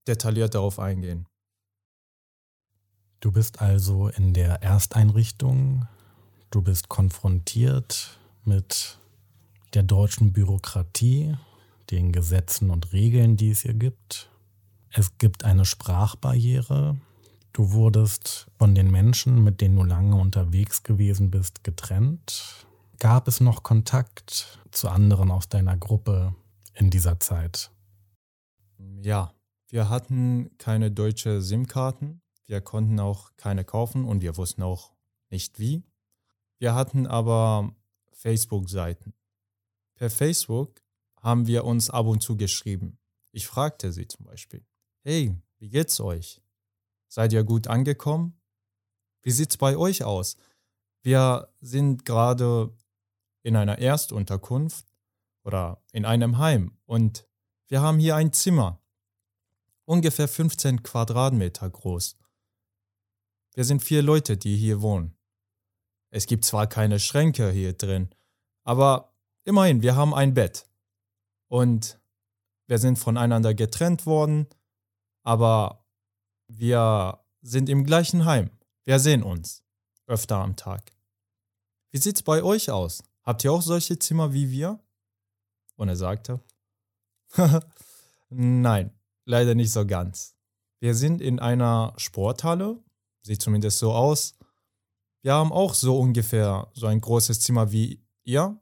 detailliert darauf eingehen. Du bist also in der Ersteinrichtung, du bist konfrontiert mit der deutschen Bürokratie, den Gesetzen und Regeln, die es hier gibt. Es gibt eine Sprachbarriere, Du wurdest von den Menschen, mit denen du lange unterwegs gewesen bist, getrennt. Gab es noch Kontakt zu anderen aus deiner Gruppe in dieser Zeit? Ja, wir hatten keine deutsche SIM-Karten. Wir konnten auch keine kaufen und wir wussten auch nicht wie. Wir hatten aber Facebook-Seiten. Per Facebook haben wir uns ab und zu geschrieben. Ich fragte sie zum Beispiel, hey, wie geht's euch? Seid ihr gut angekommen? Wie sieht's bei euch aus? Wir sind gerade in einer Erstunterkunft oder in einem Heim und wir haben hier ein Zimmer, ungefähr 15 Quadratmeter groß. Wir sind vier Leute, die hier wohnen. Es gibt zwar keine Schränke hier drin, aber immerhin, wir haben ein Bett. Und wir sind voneinander getrennt worden, aber wir sind im gleichen Heim. Wir sehen uns. Öfter am Tag. Wie sieht's bei euch aus? Habt ihr auch solche Zimmer wie wir? Und er sagte, <laughs> nein, leider nicht so ganz. Wir sind in einer Sporthalle, sieht zumindest so aus. Wir haben auch so ungefähr so ein großes Zimmer wie ihr.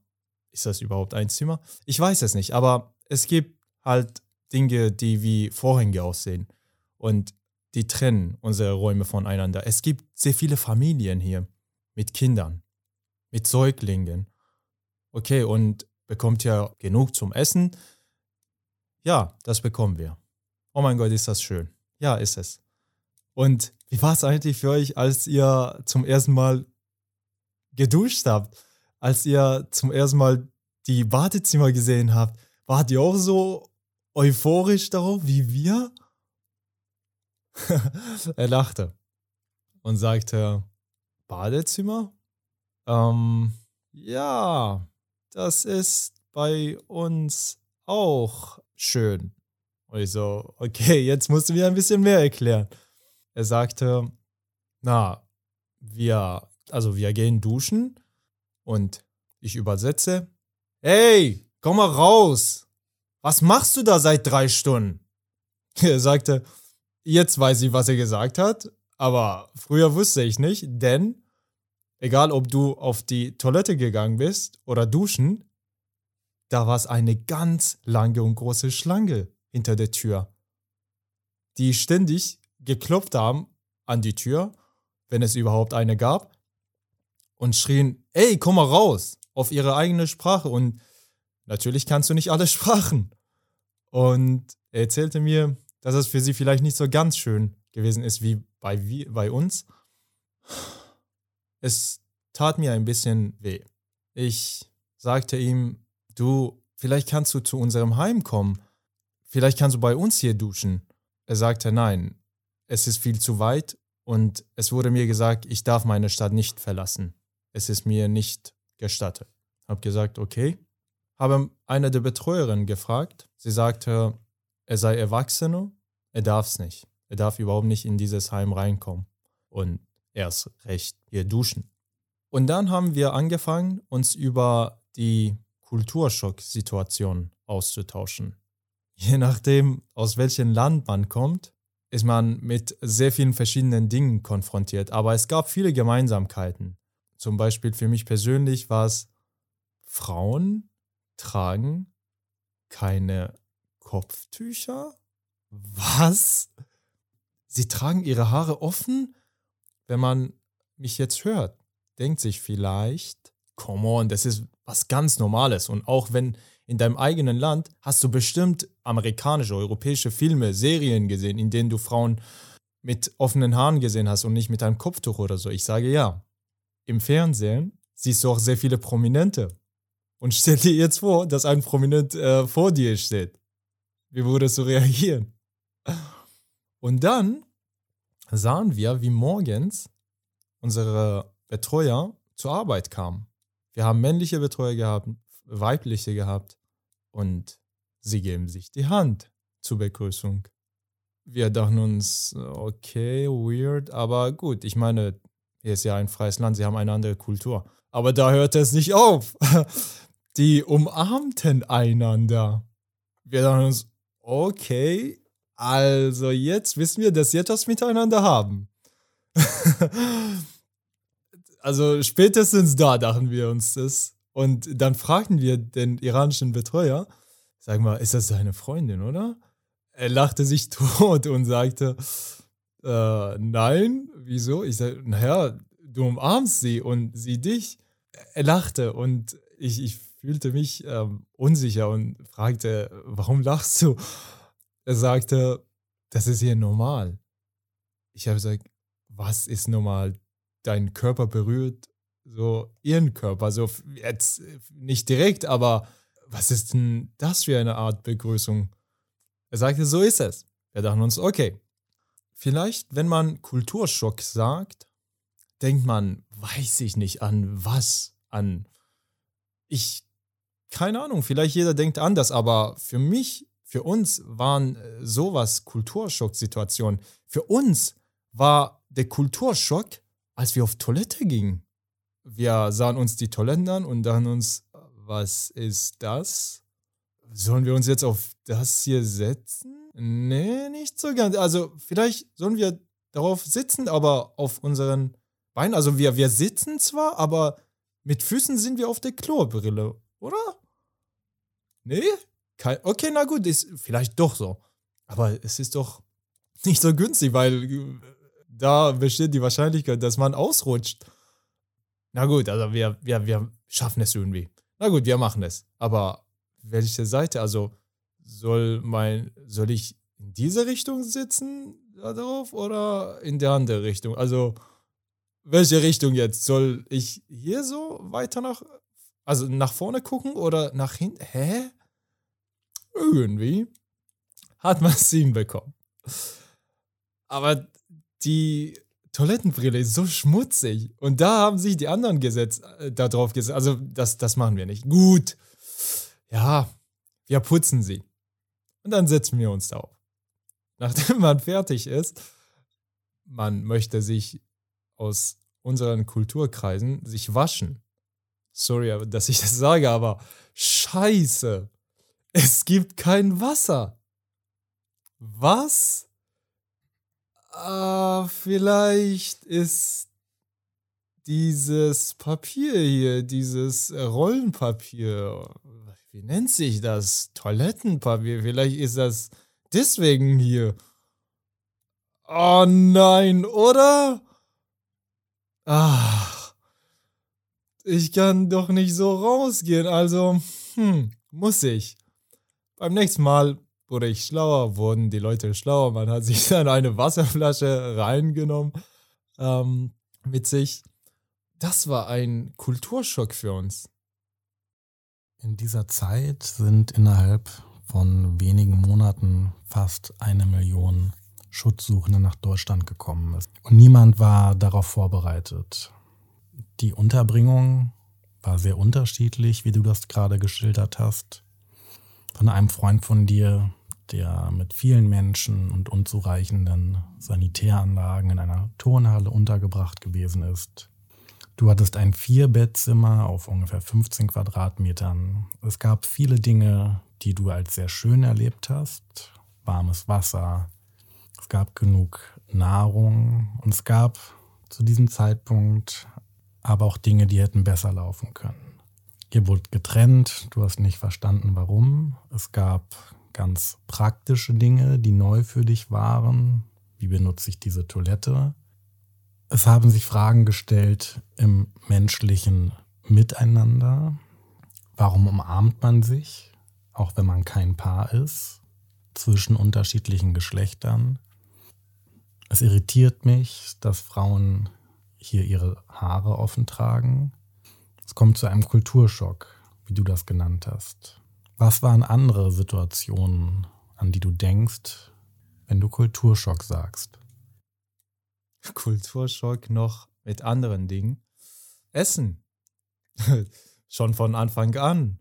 Ist das überhaupt ein Zimmer? Ich weiß es nicht, aber es gibt halt Dinge, die wie Vorhänge aussehen. Und die trennen unsere Räume voneinander. Es gibt sehr viele Familien hier mit Kindern, mit Säuglingen. Okay, und bekommt ja genug zum Essen? Ja, das bekommen wir. Oh mein Gott, ist das schön. Ja, ist es. Und wie war es eigentlich für euch, als ihr zum ersten Mal geduscht habt? Als ihr zum ersten Mal die Badezimmer gesehen habt? Wart ihr auch so euphorisch darauf wie wir? <laughs> er lachte und sagte, Badezimmer? Ähm, ja, das ist bei uns auch schön. Und ich so, okay, jetzt musst du mir ein bisschen mehr erklären. Er sagte, na, wir, also wir gehen duschen und ich übersetze, hey, komm mal raus. was machst du da seit drei Stunden? <laughs> Er sagte, jetzt weiß ich, was er gesagt hat, aber früher wusste ich nicht, denn egal ob du auf die Toilette gegangen bist oder duschen, da war es eine ganz lange und große Schlange hinter der Tür, die ständig geklopft haben an die Tür, wenn es überhaupt eine gab, und schrien, ey, komm mal raus, auf ihre eigene Sprache. Und natürlich kannst du nicht alle <laughs> Sprachen. Und er erzählte mir, dass es für sie vielleicht nicht so ganz schön gewesen ist wie bei, wie bei uns. Es tat mir ein bisschen weh. Ich sagte ihm, du, vielleicht kannst du zu unserem Heim kommen. Vielleicht kannst du bei uns hier duschen. Er sagte, nein, es ist viel zu weit und es wurde mir gesagt, ich darf meine Stadt nicht verlassen. Es ist mir nicht gestattet. Hab gesagt, okay. Habe eine der Betreuerinnen gefragt. Sie sagte, er sei Erwachsener, er darf es nicht. Er darf überhaupt nicht in dieses Heim reinkommen und erst recht hier duschen. Und dann haben wir angefangen, uns über die Kulturschocksituation auszutauschen. <laughs> Je nachdem, aus welchem Land man kommt, ist man mit sehr vielen verschiedenen Dingen konfrontiert. Aber es gab viele Gemeinsamkeiten. Zum Beispiel für mich persönlich war es, Frauen tragen keine Kopftücher? Was? Sie tragen ihre Haare offen? Wenn man mich jetzt hört, denkt sich vielleicht, come on, das ist was ganz Normales. Und auch wenn in deinem eigenen Land hast du bestimmt amerikanische, europäische Filme, Serien gesehen, in denen du Frauen mit offenen Haaren gesehen hast und nicht mit einem Kopftuch oder so. Ich sage ja. Im Fernsehen siehst du auch sehr viele Prominente. Und stell dir jetzt vor, dass ein Prominent äh, vor dir steht. Wie würdest du reagieren? Und dann sahen wir, wie morgens unsere Betreuer zur Arbeit kamen. Wir haben männliche Betreuer gehabt, weibliche gehabt und sie geben sich die Hand zur Begrüßung. Wir dachten uns, okay, weird, aber gut, ich meine, hier ist ja ein freies Land, sie haben eine andere Kultur. Aber da hörte es nicht auf. <laughs> Die umarmten einander. Wir dachten uns, okay, also jetzt wissen wir, dass sie etwas miteinander haben. <laughs> also spätestens da dachten wir uns das. Und dann fragten wir den iranischen Betreuer, sag mal, ist das deine Freundin, oder? Er lachte sich <laughs> tot und sagte, äh, nein, wieso? Ich sagte, naja, du umarmst sie und sie dich. Er lachte und ich, ich fühlte mich ähm, unsicher und fragte, warum lachst du? Er sagte, das ist hier normal. Ich habe gesagt, was ist normal? Dein Körper berührt so ihren Körper. So jetzt nicht direkt, aber was ist denn das für eine Art Begrüßung? Er sagte, so ist es. Wir dachten uns, okay, vielleicht, wenn man Kulturschock sagt, denkt man, weiß ich nicht, an was, an ich, keine Ahnung, vielleicht jeder denkt anders, aber für mich, für uns waren äh, sowas Kulturschock-Situationen. Für uns war der Kulturschock, als wir auf Toilette gingen. Wir sahen uns die Toiletten an und dachten uns, was ist das? Sollen wir uns jetzt auf das hier setzen? Nee, nicht so ganz. Also vielleicht sollen wir darauf sitzen, aber auf unseren Beinen. Also wir, wir sitzen zwar, aber mit Füßen sind wir auf der Klobrille, oder? Nee? Kein, okay, na gut, ist vielleicht doch so. Aber es ist doch nicht so günstig, weil äh, da besteht die Wahrscheinlichkeit, dass man ausrutscht. Na gut, also wir, wir, wir schaffen es irgendwie. Na gut, wir machen es. Aber welche Seite? Also soll mein, soll ich in diese Richtung sitzen darauf oder in der andere Richtung? Also welche Richtung jetzt? Soll ich hier so weiter nach, also nach vorne gucken oder nach hinten? Hä? Irgendwie hat man es <laughs> hinbekommen. Aber die Toilettenbrille ist so schmutzig. Und da haben sich die anderen gesetzt, äh, da drauf gesetzt. Also, das, das machen wir nicht. Gut. Ja, wir putzen sie. Und dann setzen wir uns da auf. Nachdem <laughs> man fertig ist, man möchte sich aus unseren Kulturkreisen sich waschen. Sorry, dass ich das sage, aber scheiße. Es gibt kein Wasser. Was? Ah, vielleicht ist dieses Papier hier, dieses Rollenpapier, wie nennt sich das? Toilettenpapier. Vielleicht ist das deswegen hier. Oh nein, oder? Ach, ich kann doch nicht so rausgehen, also, hm, muss ich. Beim nächsten Mal wurde ich schlauer, wurden die Leute schlauer. Man hat sich <laughs> dann eine Wasserflasche reingenommen ähm, mit sich. Das war ein Kulturschock für uns. In dieser Zeit sind innerhalb von wenigen Monaten fast eine Million Schutzsuchende nach Deutschland gekommen Und niemand war darauf vorbereitet. Die Unterbringung war sehr unterschiedlich, wie du das gerade geschildert hast. Von einem Freund von dir, der mit vielen Menschen und unzureichenden Sanitäranlagen in einer Turnhalle untergebracht gewesen ist. Du hattest ein Vierbettzimmer auf ungefähr 15 Quadratmetern. Es gab viele Dinge, die du als sehr schön erlebt hast. Warmes Wasser, es gab genug Nahrung und es gab zu diesem Zeitpunkt aber auch Dinge, die hätten besser laufen können. Ihr wurde getrennt, du hast nicht verstanden, warum. Es gab ganz praktische Dinge, die neu für dich waren. Wie benutze ich diese Toilette? Es haben sich Fragen gestellt im menschlichen Miteinander. Warum umarmt man sich, auch wenn man kein Paar ist, zwischen unterschiedlichen Geschlechtern? Es irritiert mich, dass Frauen hier ihre Haare offen tragen. Es kommt zu einem Kulturschock, wie du das genannt hast. Was waren andere Situationen, an die du denkst, wenn du Kulturschock sagst? Kulturschock noch mit anderen Dingen. Essen. <laughs> Schon von Anfang an.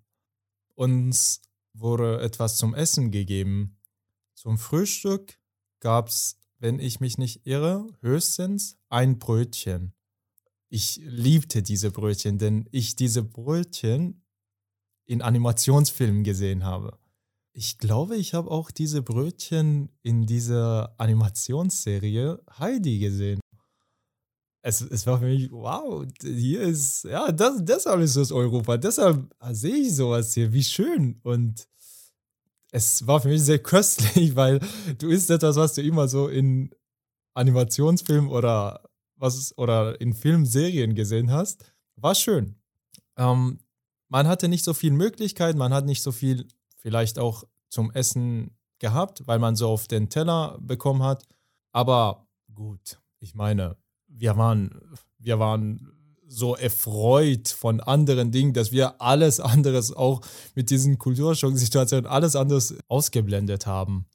Uns wurde etwas zum Essen gegeben. Zum Frühstück gab es, wenn ich mich nicht irre, höchstens ein Brötchen. Ich liebte diese Brötchen, denn ich diese Brötchen in Animationsfilmen gesehen habe. Ich glaube, ich habe auch diese Brötchen in dieser Animationsserie Heidi gesehen. Es, es war für mich, wow, hier ist, ja, das, deshalb ist das Europa, deshalb sehe ich sowas hier, wie schön. Und es war für mich sehr köstlich, <laughs> weil du isst etwas, was du immer so in Animationsfilmen oder was oder in Filmserien gesehen hast. War schön. Ähm, man hatte nicht so viel Möglichkeit, man hat nicht so viel vielleicht auch zum Essen gehabt, weil man so auf den Teller bekommen hat. Aber gut, ich meine, wir waren, wir waren so erfreut von anderen Dingen, dass wir alles anderes auch mit diesen Kulturschock-Situationen alles anderes ausgeblendet haben.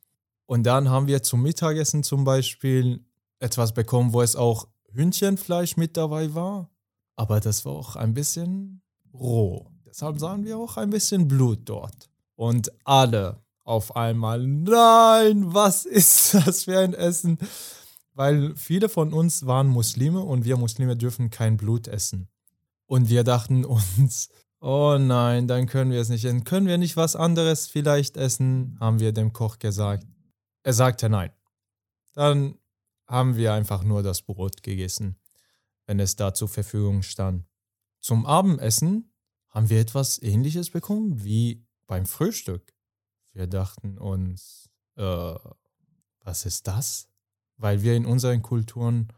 Und dann haben wir zum Mittagessen zum Beispiel etwas bekommen, wo es auch Hühnchenfleisch mit dabei war. Aber das war auch ein bisschen roh. Deshalb sahen wir auch ein bisschen Blut dort. Und alle auf einmal, nein, was ist das für ein Essen? Weil viele von uns waren Muslime und wir Muslime dürfen kein Blut essen. Und wir dachten uns, oh nein, dann können wir es nicht essen. Können wir nicht was anderes vielleicht essen? Haben wir dem Koch gesagt. Er sagte nein. Dann haben wir einfach nur das Brot gegessen, wenn es da zur Verfügung stand. Zum Abendessen haben wir etwas Ähnliches bekommen wie beim Frühstück. Wir dachten uns, äh, was ist das? Weil wir in unseren Kulturen,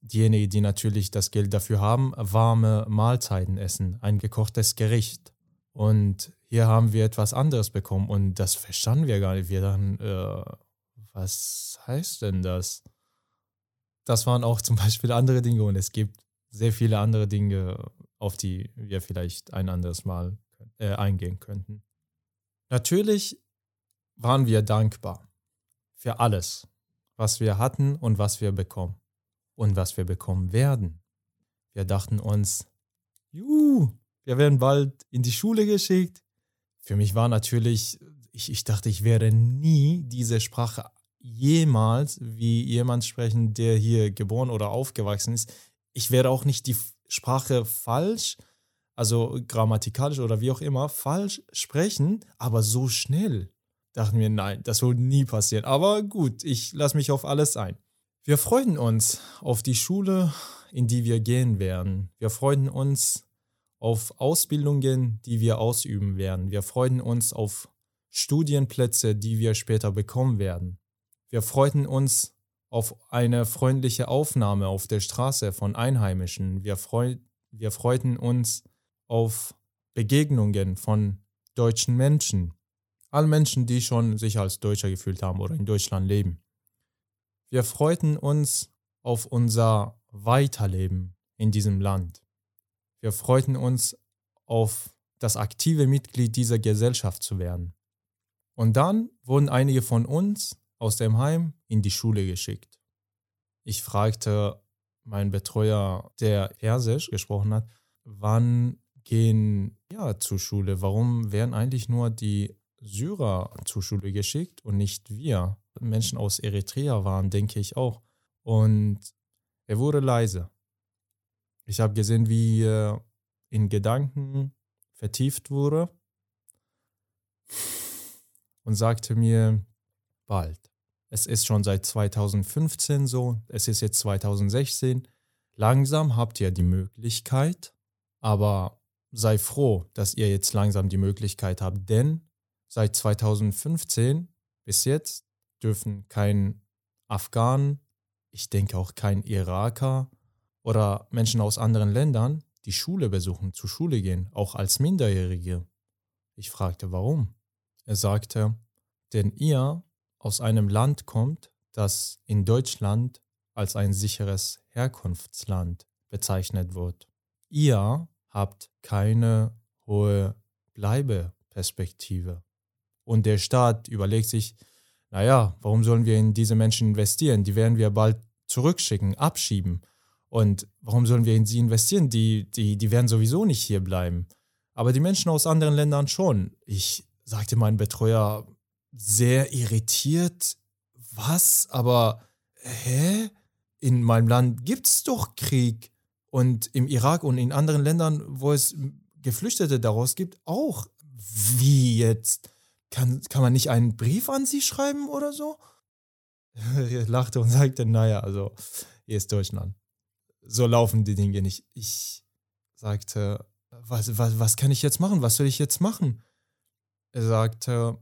diejenigen, die natürlich das Geld dafür haben, warme Mahlzeiten essen, ein gekochtes Gericht. Und hier haben wir etwas anderes bekommen und das verstanden wir gar nicht. Wir dachten, äh, was heißt denn das? Das waren auch zum <laughs> Beispiel andere Dinge und es gibt sehr viele andere Dinge, auf die wir vielleicht ein anderes Mal äh, eingehen könnten. Natürlich waren wir dankbar für alles, was wir hatten und was wir bekommen und was wir bekommen werden. Wir dachten uns, juhu, wir werden bald in die Schule geschickt. Für mich war natürlich, ich, ich dachte, ich werde nie diese Sprache jemals wie jemand sprechen, der hier geboren oder aufgewachsen ist. Ich werde auch nicht die Sprache falsch also grammatikalisch oder wie auch immer, falsch sprechen, aber so schnell. Dachten wir, nein, das wird nie passieren. Aber gut, ich lasse mich auf alles ein. Wir freuen uns auf die Schule, in die wir gehen werden. Wir freuen uns auf Ausbildungen, die wir ausüben werden. Wir freuen uns auf Studienplätze, die wir später bekommen werden. Wir freuen uns auf eine freundliche Aufnahme auf der Straße von Einheimischen. Wir, freu wir freuten uns auf Begegnungen von deutschen Menschen. All Menschen, die schon sich als Deutscher gefühlt haben oder in Deutschland leben. Wir freuten uns auf unser Weiterleben in diesem Land. Wir freuten uns auf das aktive Mitglied dieser Gesellschaft zu werden. Und dann wurden einige von uns aus dem Heim in die Schule geschickt. Ich fragte meinen Betreuer, der Persisch gesprochen hat, wann gehen ja zur Schule? Warum werden eigentlich nur die Syrer zur Schule geschickt und nicht wir? Menschen aus Eritrea waren, denke ich auch. Und er wurde leise. Ich habe gesehen, wie er in Gedanken vertieft wurde und sagte mir, bald. Es ist schon seit 2015 so, es ist jetzt 2016. Langsam habt ihr die Möglichkeit, aber sei froh, dass ihr jetzt langsam die Möglichkeit habt, denn seit 2015 bis jetzt dürfen kein Afghanen, ich denke auch kein Iraker oder Menschen aus anderen Ländern die Schule besuchen, zur Schule gehen, auch als Minderjährige. Ich fragte, warum? Er sagte, denn ihr aus einem Land kommt, das in Deutschland als ein sicheres Herkunftsland bezeichnet wird. Ihr habt keine hohe Bleibeperspektive. Und der Staat überlegt sich, naja, warum sollen wir in diese Menschen investieren? Die werden wir bald zurückschicken, abschieben. Und warum sollen wir in sie investieren? Die, die, die werden sowieso nicht hier bleiben. Aber die Menschen aus anderen Ländern schon. Ich sagte meinem Betreuer, sehr irritiert. Was? Aber hä? In meinem Land gibt es doch Krieg. Und im Irak und in anderen Ländern, wo es Geflüchtete daraus gibt, auch. Wie jetzt? Kann, kann man nicht einen Brief an sie schreiben oder so? er <laughs> lachte und sagte, naja, also hier ist Deutschland. So laufen die Dinge nicht. Ich sagte, was, was, was kann ich jetzt machen? Was soll ich jetzt machen? Er sagte,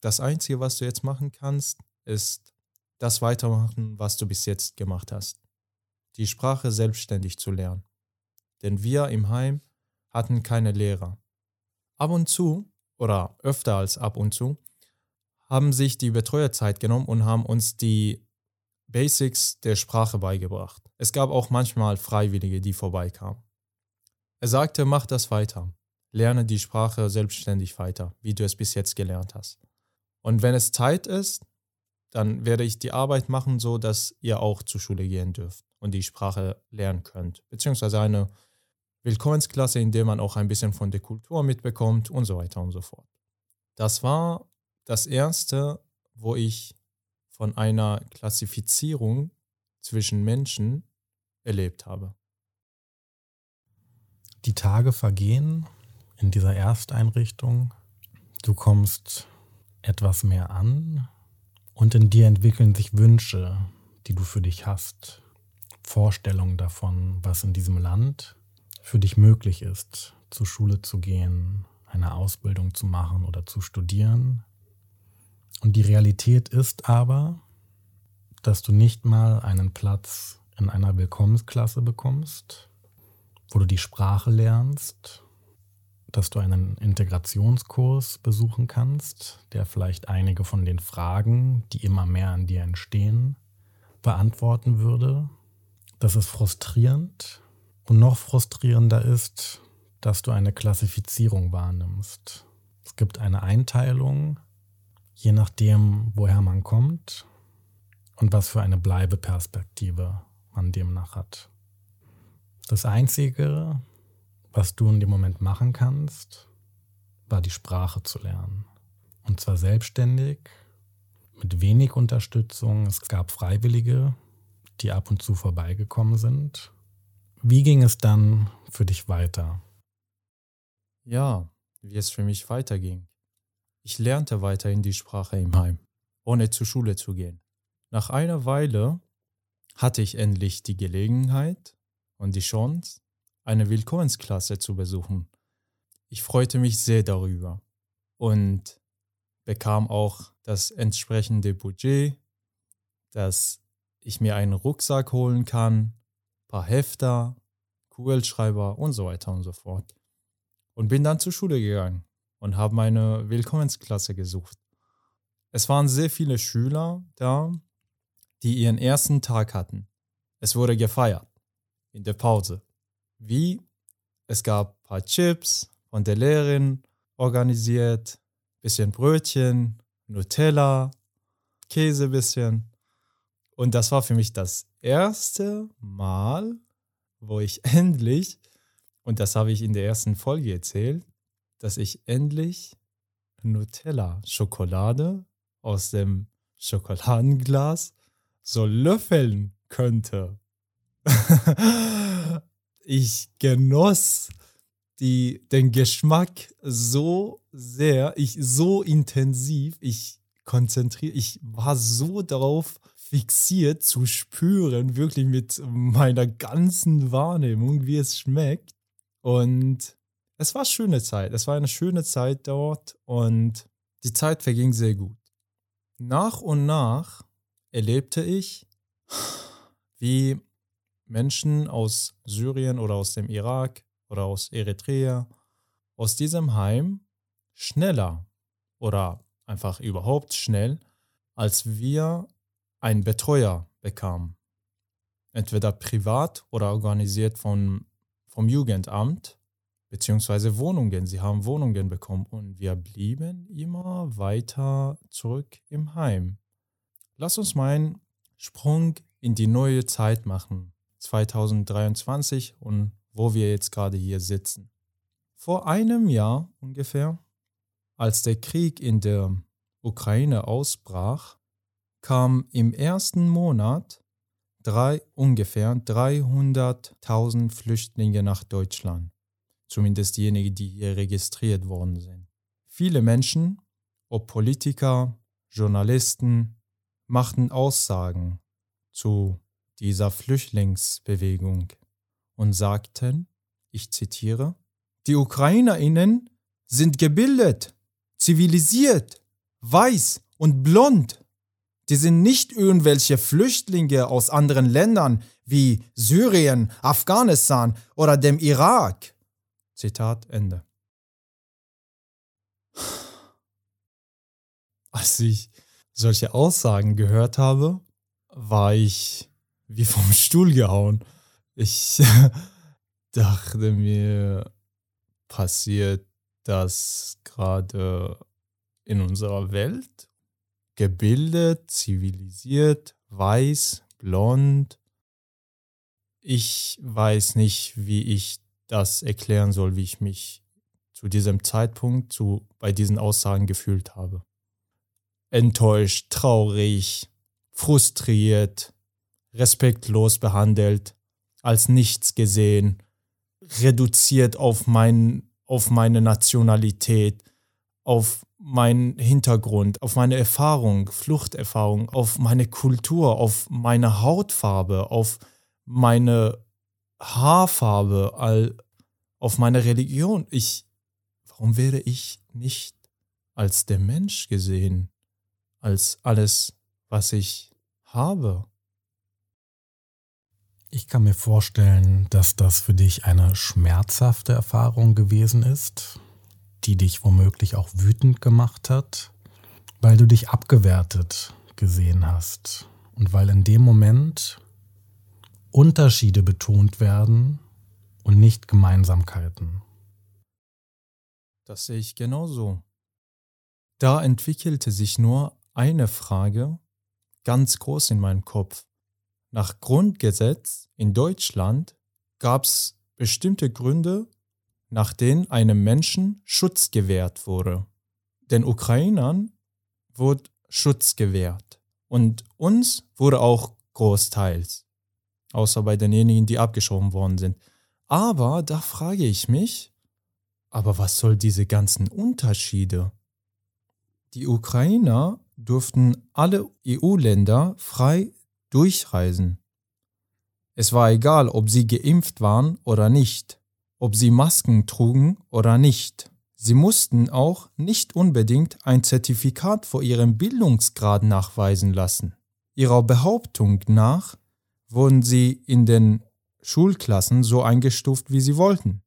das Einzige, was du jetzt machen kannst, ist das weitermachen, was du bis jetzt gemacht hast. Die Sprache selbstständig zu lernen. Denn wir im Heim hatten keine Lehrer. Ab und zu, oder öfter als ab und zu, haben sich die Betreuer Zeit genommen und haben uns die Basics der Sprache beigebracht. Es gab auch manchmal Freiwillige, die vorbeikamen. Er sagte, mach das weiter. Lerne die Sprache selbstständig weiter, wie du es bis jetzt gelernt hast. Und wenn es Zeit ist, dann werde ich die Arbeit machen, so dass ihr auch zur Schule gehen dürft und die Sprache lernen könnt. Beziehungsweise eine Willkommensklasse, in der man auch ein bisschen von der Kultur mitbekommt und so weiter und so fort. Das war das erste, wo ich von einer Klassifizierung zwischen Menschen erlebt habe. Die Tage vergehen in dieser Ersteinrichtung. Du kommst etwas mehr an und in dir entwickeln sich Wünsche, die du für dich hast, Vorstellungen davon, was in diesem Land für dich möglich ist, zur Schule zu gehen, eine Ausbildung zu machen oder zu studieren. Und die Realität ist aber, dass du nicht mal einen Platz in einer Willkommensklasse bekommst, wo du die Sprache lernst, dass du einen Integrationskurs besuchen kannst, der vielleicht einige von den Fragen, die immer mehr an dir entstehen, beantworten würde. Das ist frustrierend. Und noch frustrierender ist, dass du eine Klassifizierung wahrnimmst. Es gibt eine Einteilung, je nachdem, woher man kommt und was für eine Bleibeperspektive man demnach hat. Das Einzige, was du in dem Moment machen kannst, war die Sprache zu lernen. Und zwar selbstständig, mit wenig Unterstützung. Es gab Freiwillige, die ab und zu vorbeigekommen sind. Wie ging es dann für dich weiter? ja, wie es für mich weiterging. Ich lernte weiterhin die Sprache im Heim, ohne zur Schule zu gehen. Nach einer Weile hatte ich endlich die Gelegenheit und die Chance, eine Willkommensklasse zu besuchen. Ich freute mich sehr darüber und bekam auch das entsprechende Budget, dass ich mir einen Rucksack holen kann, paar Hefter, Kugelschreiber und so weiter und so fort. Und bin dann zur Schule gegangen und habe meine Willkommensklasse gesucht. Es waren sehr viele Schüler da, die ihren ersten Tag hatten. Es wurde gefeiert in der Pause. Wie? Es gab ein paar Chips von der Lehrerin organisiert, bisschen Brötchen, Nutella, Käse bisschen. Und das war für mich das erste Mal, wo ich <laughs> endlich, und das habe ich in der ersten Folge erzählt, dass ich endlich Nutella-Schokolade aus dem Schokoladenglas so löffeln könnte. <laughs> ich genoss die, den Geschmack so sehr, ich so intensiv, ich konzentriere, ich war so darauf fixiert zu spüren, wirklich mit meiner ganzen Wahrnehmung, wie es schmeckt. Und es war eine schöne Zeit. Es war eine schöne Zeit dort und die Zeit verging sehr gut. Nach und nach erlebte ich, wie Menschen aus Syrien oder aus dem Irak oder aus Eritrea aus diesem Heim schneller oder einfach überhaupt schnell, als wir einen Betreuer bekamen. Entweder privat oder organisiert von, vom Jugendamt, beziehungsweise Wohnungen. Sie haben Wohnungen bekommen und wir blieben immer weiter zurück im Heim. Lass uns mal einen Sprung in die neue Zeit machen, 2023 und wo wir jetzt gerade hier sitzen. Vor einem Jahr ungefähr, als der Krieg in der Ukraine ausbrach, kamen im ersten Monat drei, ungefähr 300.000 Flüchtlinge nach Deutschland. Zumindest diejenigen, die hier registriert worden sind. Viele Menschen, ob Politiker, Journalisten, machten Aussagen zu dieser Flüchtlingsbewegung und sagten, ich zitiere, die Ukrainerinnen sind gebildet, zivilisiert, weiß und blond. Die sind nicht irgendwelche Flüchtlinge aus anderen Ländern wie Syrien, Afghanistan oder dem Irak. Zitat Ende. <sighs> Als ich solche Aussagen gehört habe, war ich wie vom Stuhl gehauen. Ich <laughs> dachte mir, passiert das gerade in unserer Welt? Gebildet, zivilisiert, weiß, blond. Ich weiß nicht, wie ich das erklären soll, wie ich mich zu diesem Zeitpunkt zu, bei diesen Aussagen gefühlt habe. Enttäuscht, traurig, frustriert, respektlos behandelt, als nichts gesehen, reduziert auf, mein, auf meine Nationalität, auf meinen Hintergrund, auf meine Erfahrung, Fluchterfahrung, auf meine Kultur, auf meine Hautfarbe, auf meine Haarfarbe, all, auf meine Religion. Ich, warum werde ich nicht als der Mensch gesehen, als alles, was ich habe? Ich kann mir vorstellen, dass das für dich eine schmerzhafte Erfahrung gewesen ist, die dich womöglich auch wütend gemacht hat, weil du dich abgewertet gesehen hast und weil in dem Moment Unterschiede betont werden und nicht Gemeinsamkeiten. Das sehe ich genauso. Da entwickelte sich nur eine Frage ganz groß in meinem Kopf. Nach Grundgesetz in Deutschland gab es bestimmte Gründe, nach denen einem Menschen Schutz gewährt wurde. Den Ukrainern wurde Schutz gewährt und uns wurde auch großteils, außer bei denjenigen, die abgeschoben worden sind. Aber da frage ich mich, Aber was soll diese ganzen Unterschiede? Die Ukrainer durften alle EU-Länder frei durchreisen. Es war egal, ob sie geimpft waren oder nicht, ob sie Masken trugen oder nicht. Sie mussten auch nicht unbedingt ein Zertifikat vor ihrem Bildungsgrad nachweisen lassen. Ihrer Behauptung nach wurden sie in den Schulklassen so eingestuft, wie sie wollten.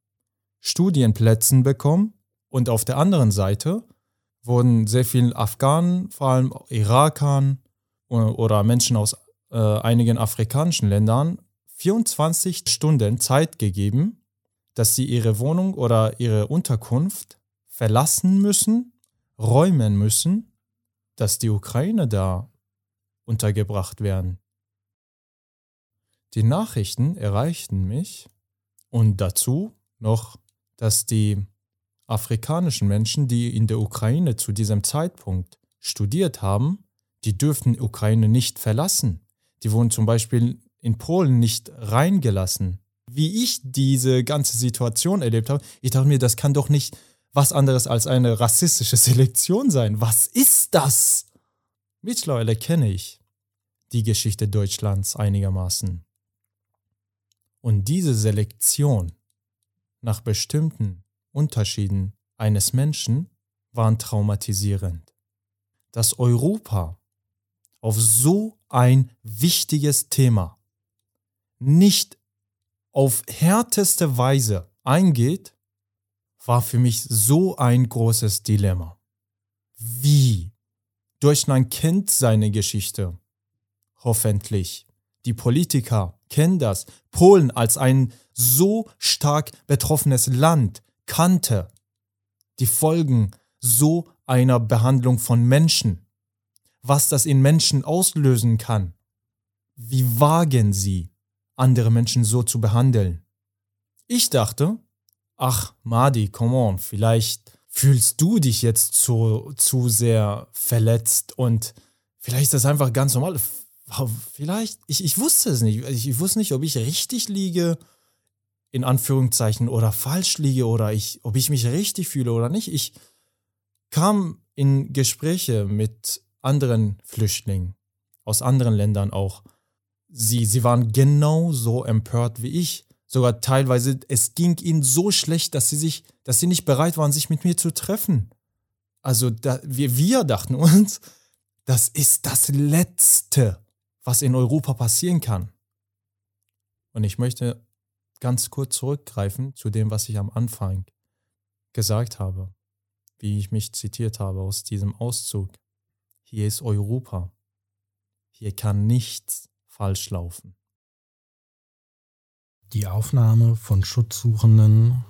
Studienplätzen bekommen und auf der anderen Seite wurden sehr vielen Afghanen, vor allem Irakern oder Menschen aus äh, einigen afrikanischen Ländern 24 Stunden Zeit gegeben, dass sie ihre Wohnung oder ihre Unterkunft verlassen müssen, räumen müssen, dass die Ukraine da untergebracht werden. Die Nachrichten erreichten mich und dazu noch, dass die afrikanischen Menschen, die in der Ukraine zu diesem Zeitpunkt studiert haben, die dürften Ukraine nicht verlassen. Die wurden zum Beispiel in Polen nicht reingelassen. Wie ich diese ganze Situation erlebt habe, ich dachte mir, das kann doch nicht was anderes als eine rassistische Selektion sein. Was ist das? Mittlerweile kenne ich die Geschichte Deutschlands einigermaßen. Und diese Selektion nach bestimmten Unterschieden eines Menschen waren traumatisierend. Dass Europa auf so ein wichtiges Thema nicht auf härteste Weise eingeht, war für mich so ein großes Dilemma. Wie? Deutschland kennt seine Geschichte. Hoffentlich. Die Politiker kennen das. Polen als ein so stark betroffenes Land kannte die Folgen so einer Behandlung von Menschen, was das in Menschen auslösen kann. Wie wagen sie, andere Menschen so zu behandeln? Ich dachte, ach Madi, come on, vielleicht fühlst du dich jetzt zu, zu sehr verletzt und vielleicht ist das einfach ganz normal. Vielleicht, ich, ich wusste es nicht. Ich, wusste nicht, ob ich richtig liege in Anführungszeichen oder falsch liege oder ich, ob ich mich richtig fühle oder nicht. Ich kam in Gespräche mit anderen Flüchtlingen aus anderen Ländern auch. Sie, sie waren genauso empört wie ich. Sogar teilweise, es ging ihnen so schlecht, dass sie sich, dass sie nicht bereit waren, sich mit mir zu treffen. Also da, wir, wir dachten uns, <laughs> das ist das Letzte, was in Europa passieren kann. Und ich möchte ganz kurz zurückgreifen zu dem, was ich am Anfang gesagt habe, wie ich mich zitiert habe aus diesem Auszug. Hier ist Europa. Hier kann nichts falsch laufen. Die Aufnahme von Schutzsuchenden,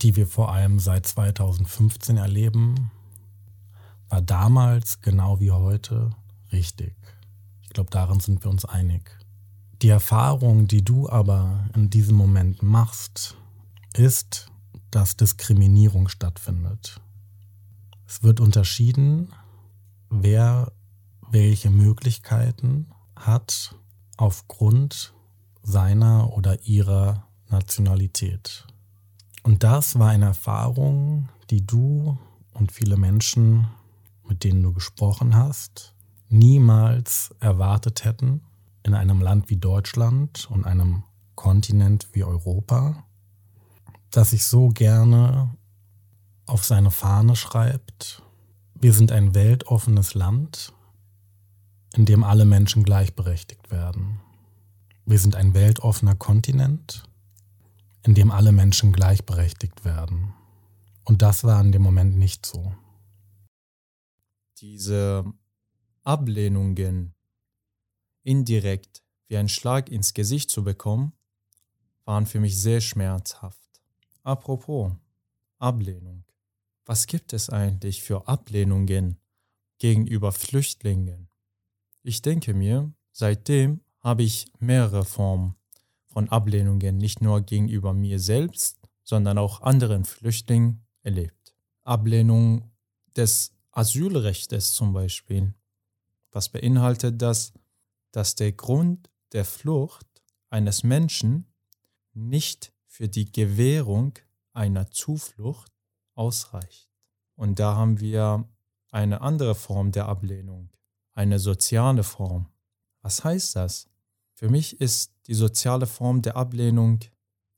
die wir vor allem seit 2015 erleben, war damals genau wie heute richtig. Ich glaube, darin sind wir uns einig. Die Erfahrung, die du aber in diesem Moment machst, ist, dass Diskriminierung stattfindet. Es wird unterschieden, wer welche Möglichkeiten hat aufgrund seiner oder ihrer Nationalität. Und das war eine Erfahrung, die du und viele Menschen, mit denen du gesprochen hast, niemals erwartet hätten in einem Land wie Deutschland und einem Kontinent wie Europa, das sich so gerne auf seine Fahne schreibt, wir sind ein weltoffenes Land, in dem alle Menschen gleichberechtigt werden. Wir sind ein weltoffener Kontinent, in dem alle Menschen gleichberechtigt werden. Und das war in dem Moment nicht so. Diese Ablehnungen indirekt wie ein Schlag ins Gesicht zu bekommen, waren für mich sehr schmerzhaft. Apropos Ablehnung. Was gibt es eigentlich für Ablehnungen gegenüber Flüchtlingen? Ich denke mir, seitdem habe ich mehrere Formen von Ablehnungen nicht nur gegenüber mir selbst, sondern auch anderen Flüchtlingen erlebt. Ablehnung des Asylrechts zum Beispiel, was beinhaltet das, dass der Grund der Flucht eines Menschen nicht für die Gewährung einer Zuflucht ausreicht. Und da haben wir eine andere Form der Ablehnung, eine soziale Form. Was heißt das? Für mich ist die soziale Form der Ablehnung,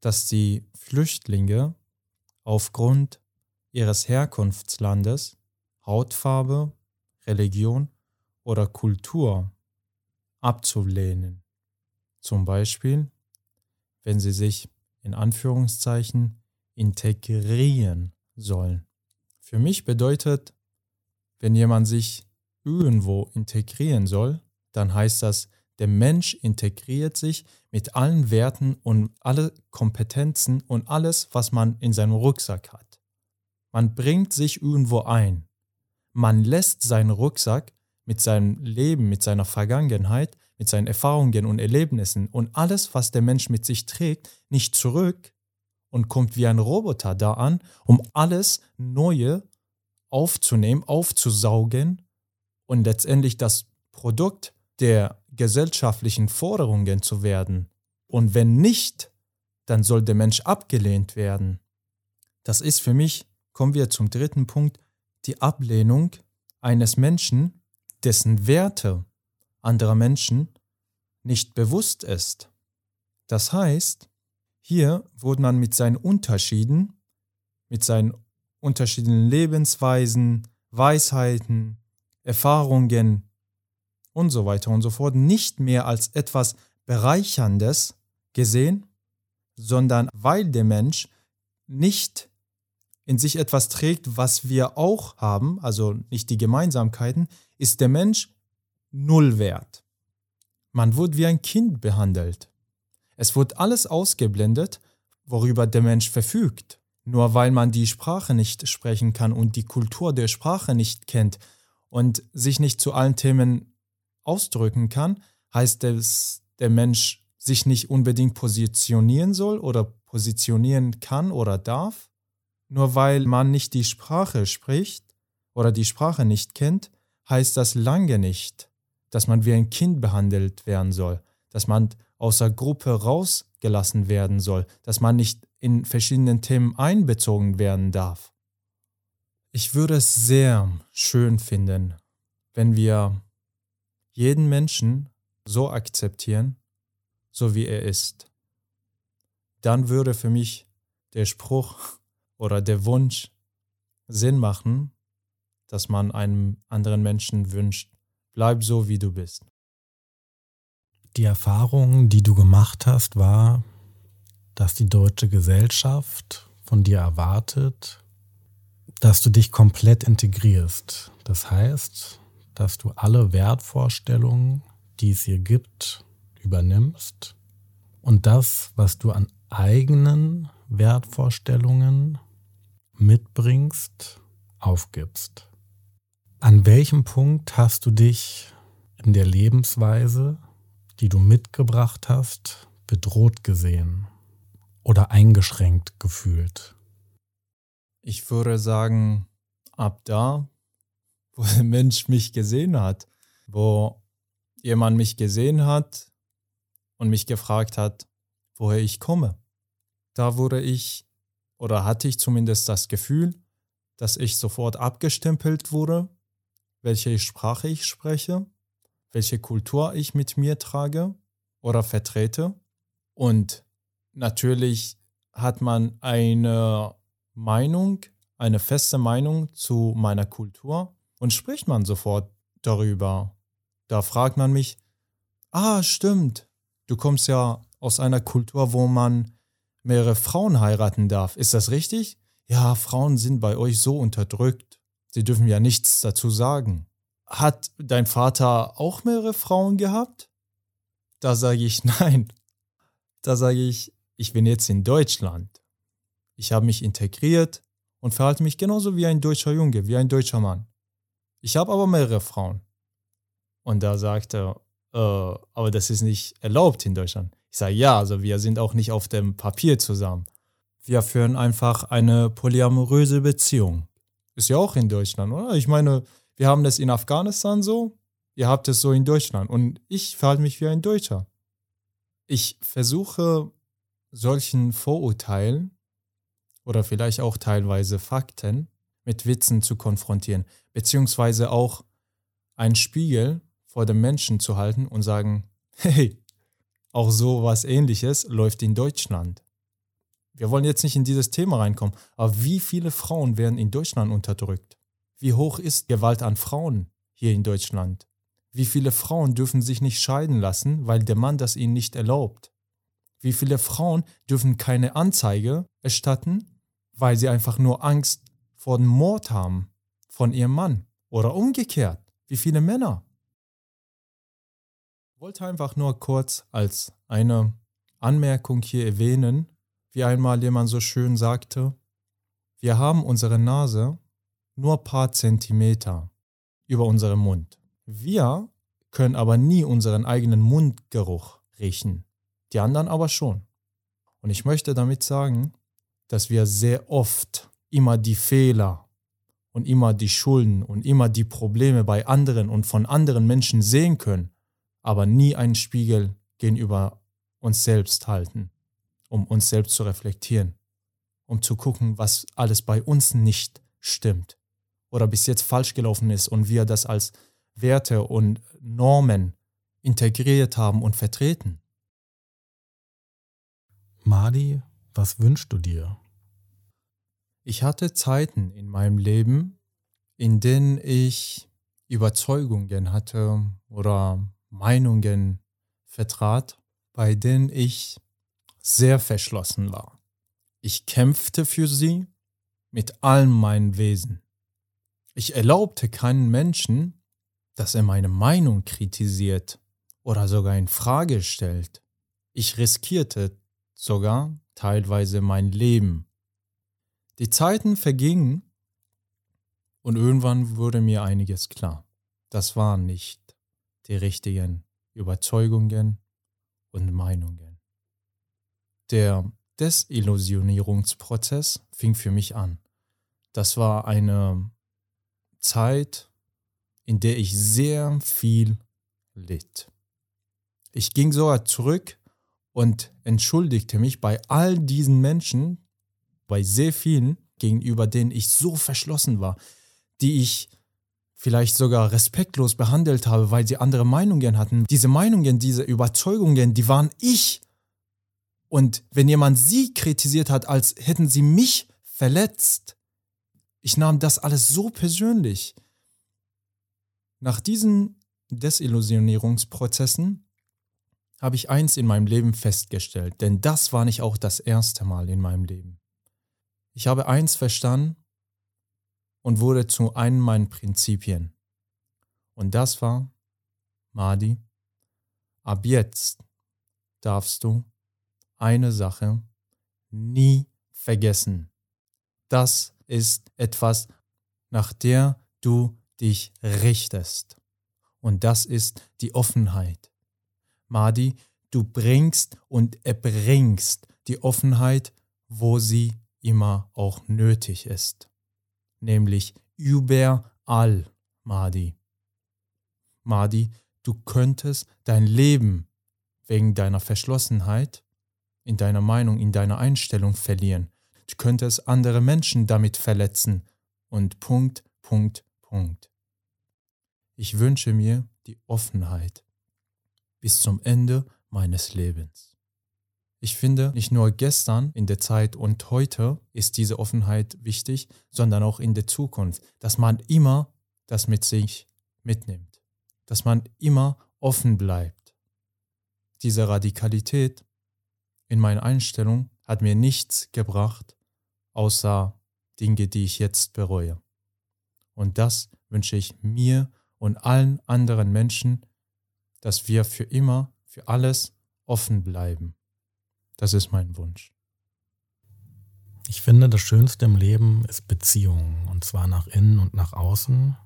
dass die Flüchtlinge aufgrund ihres Herkunftslandes, Hautfarbe, Religion oder Kultur abzulehnen. Zum Beispiel, wenn sie sich in Anführungszeichen integrieren sollen. Für mich bedeutet, wenn jemand sich irgendwo integrieren soll, dann heißt das, der Mensch integriert sich mit allen Werten und alle Kompetenzen und alles, was man in seinem Rucksack hat. Man bringt sich irgendwo ein. Man lässt seinen Rucksack mit seinem Leben, mit seiner Vergangenheit, mit seinen Erfahrungen und Erlebnissen und alles, was der Mensch mit sich trägt, nicht zurück und kommt wie ein Roboter da an, um alles Neue aufzunehmen, aufzusaugen und letztendlich das Produkt der gesellschaftlichen Forderungen zu werden. Und wenn nicht, dann soll der Mensch abgelehnt werden. Das ist für mich, kommen wir zum dritten Punkt, die Ablehnung eines Menschen, dessen Werte anderer Menschen nicht bewusst ist. Das heißt, hier wurde man mit seinen Unterschieden, mit seinen unterschiedlichen Lebensweisen, Weisheiten, Erfahrungen und so weiter und so fort nicht mehr als etwas Bereicherndes gesehen, sondern weil der Mensch nicht in sich etwas trägt, was wir auch haben, also nicht die Gemeinsamkeiten, ist der Mensch null wert. Man wird wie ein Kind behandelt. Es wird alles ausgeblendet, worüber der Mensch verfügt. Nur weil man die Sprache nicht sprechen kann und die Kultur der Sprache nicht kennt und sich nicht zu allen Themen ausdrücken kann, heißt es, der Mensch sich nicht unbedingt positionieren soll oder positionieren kann oder darf? Nur weil man nicht die Sprache spricht oder die Sprache nicht kennt, heißt das lange nicht, dass man wie ein Kind behandelt werden soll, dass man aus der Gruppe rausgelassen werden soll, dass man nicht in verschiedenen Themen einbezogen werden darf. Ich würde es sehr schön finden, wenn wir jeden Menschen so akzeptieren, so wie er ist. Dann würde für mich der Spruch oder der Wunsch Sinn machen, dass man einem anderen Menschen wünscht, bleib so, wie du bist. Die Erfahrung, die du gemacht hast, war, dass die deutsche Gesellschaft von dir erwartet, dass du dich komplett integrierst. Das heißt, dass du alle Wertvorstellungen, die es hier gibt, übernimmst und das, was du an eigenen Wertvorstellungen mitbringst, aufgibst. An welchem Punkt hast du dich in der Lebensweise, die du mitgebracht hast, bedroht gesehen oder eingeschränkt gefühlt? Ich würde sagen, ab da, wo <laughs> der Mensch mich gesehen hat, wo jemand mich gesehen hat und mich gefragt hat, woher ich komme. Da wurde ich oder hatte ich zumindest das Gefühl, dass ich sofort abgestempelt wurde, welche Sprache ich spreche, welche Kultur ich mit mir trage oder vertrete. Und natürlich hat man eine Meinung, eine feste Meinung zu meiner Kultur und spricht man sofort darüber. Da fragt man mich, ah, stimmt, du kommst ja aus einer Kultur, wo man mehrere Frauen heiraten darf. Ist das richtig? Ja, Frauen sind bei euch so unterdrückt. Sie dürfen ja nichts dazu sagen. Hat dein Vater auch mehrere Frauen gehabt? Da sage ich <laughs> nein. Da sage ich, ich bin jetzt in Deutschland. Ich habe mich integriert und verhalte mich genauso wie ein deutscher Junge, wie ein deutscher Mann. Ich habe aber mehrere Frauen. Und da sagt er, äh, aber das ist nicht erlaubt in Deutschland. Ich sage, ja, also wir sind auch nicht auf dem Papier zusammen. Wir führen einfach eine polyamoröse Beziehung. Ist ja auch in Deutschland, oder? Ich meine, wir haben das in Afghanistan so, ihr habt es so in Deutschland und ich verhalte mich wie ein Deutscher. Ich versuche solchen Vorurteilen oder vielleicht auch teilweise Fakten mit Witzen zu konfrontieren, beziehungsweise auch einen Spiegel vor dem Menschen zu halten und sagen, <laughs> hey, auch so was ähnliches läuft in Deutschland. Wir wollen jetzt nicht in dieses Thema reinkommen, aber wie viele Frauen werden in Deutschland unterdrückt? Wie hoch ist Gewalt an Frauen hier in Deutschland? Wie viele Frauen dürfen sich nicht scheiden lassen, weil der Mann das ihnen nicht erlaubt? Wie viele Frauen dürfen keine Anzeige erstatten, weil sie einfach nur Angst vor dem Mord haben von ihrem Mann? Oder umgekehrt, wie viele Männer? Ich wollte einfach nur kurz als eine Anmerkung hier erwähnen, wie einmal jemand so schön sagte, wir haben unsere Nase nur ein paar Zentimeter über unserem Mund. Wir können aber nie unseren eigenen Mundgeruch riechen, die anderen aber schon. Und ich möchte damit sagen, dass wir sehr oft immer die Fehler und immer die Schulden und immer die Probleme bei anderen und von anderen Menschen sehen können, aber nie einen Spiegel gegenüber uns selbst halten, um uns selbst zu reflektieren, um zu gucken, was alles bei uns nicht stimmt oder bis jetzt falsch gelaufen ist und wir das als Werte und Normen integriert haben und vertreten. Madi, was wünschst du dir? Ich hatte Zeiten in meinem Leben, in denen ich Überzeugungen hatte oder Meinungen vertrat, bei denen ich sehr verschlossen war. Ich kämpfte für sie mit allem meinem Wesen. Ich erlaubte keinen Menschen, dass er meine Meinung kritisiert oder sogar in Frage stellt. Ich riskierte sogar teilweise mein Leben. Die Zeiten vergingen und irgendwann wurde mir einiges klar. Das waren nicht die richtigen Überzeugungen und Meinungen. Der Desillusionierungsprozess fing für mich an. Das war eine Zeit, in der ich sehr viel litt. Ich ging sogar zurück und entschuldigte mich bei all diesen Menschen, bei sehr vielen, gegenüber denen ich so verschlossen war, die ich vielleicht sogar respektlos behandelt habe, weil sie andere Meinungen hatten. Diese Meinungen, diese Überzeugungen, die waren ich. Und wenn jemand sie kritisiert hat, als hätten sie mich verletzt, ich nahm das alles so persönlich. Nach diesen Desillusionierungsprozessen habe ich eins in meinem Leben festgestellt, denn das war nicht auch das erste Mal in meinem Leben. Ich habe eins verstanden und wurde zu einem meiner Prinzipien. Und das war, Madi, ab jetzt darfst du eine Sache nie vergessen. Das ist etwas, nach der du dich richtest. Und das ist die Offenheit. Madi, du bringst und erbringst die Offenheit, wo sie immer auch nötig ist. Nämlich überall, Madi. Madi, du könntest dein Leben wegen deiner Verschlossenheit, in deiner Meinung, in deiner Einstellung verlieren. Du könntest andere Menschen damit verletzen. Und Punkt, Punkt, Punkt. Ich wünsche mir die Offenheit bis zum Ende meines Lebens. Ich finde, nicht nur gestern in der Zeit und heute ist diese Offenheit wichtig, sondern auch in der Zukunft, dass man immer das mit sich mitnimmt, dass man immer offen bleibt. Diese Radikalität in meiner Einstellung hat mir nichts gebracht, außer Dinge, die ich jetzt bereue. Und das wünsche ich mir und allen anderen Menschen, dass wir für immer, für alles offen bleiben. Das ist mein Wunsch. Ich finde, das Schönste im Leben ist Beziehung, und zwar nach innen und nach außen.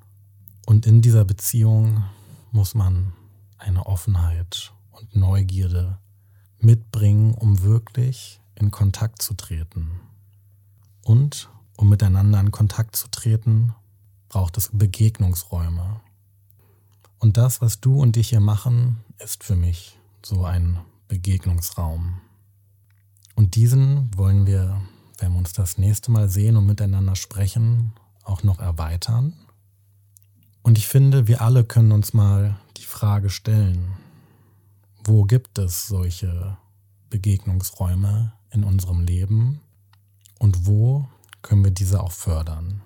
Und in dieser Beziehung muss man eine Offenheit und Neugierde mitbringen, um wirklich in Kontakt zu treten. Und um miteinander in Kontakt zu treten, braucht es Begegnungsräume. Und das, was du und ich hier machen, ist für mich so ein Begegnungsraum. Und diesen wollen wir wenn wir uns das nächste Mal sehen und miteinander sprechen, auch noch erweitern. Und ich finde, wir alle können uns mal die Frage stellen, wo gibt es solche Begegnungsräume in unserem Leben und wo können wir diese auch fördern?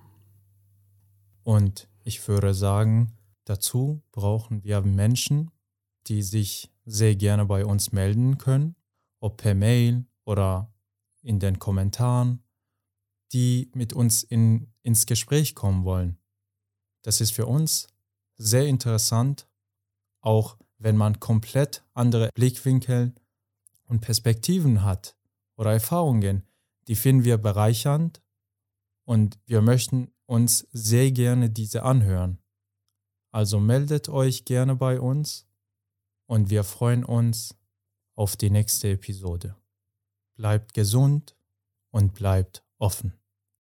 Und ich würde sagen, dazu brauchen wir Menschen, die sich sehr gerne bei uns melden können, ob per Mail oder in den Kommentaren, die mit uns in, ins Gespräch kommen wollen. Das ist für uns sehr interessant, auch wenn man komplett andere Blickwinkel und Perspektiven hat oder Erfahrungen, die finden wir bereichernd und wir möchten uns sehr gerne diese anhören. Also meldet euch gerne bei uns und wir freuen uns auf die nächste Episode. Bleibt gesund und bleibt offen.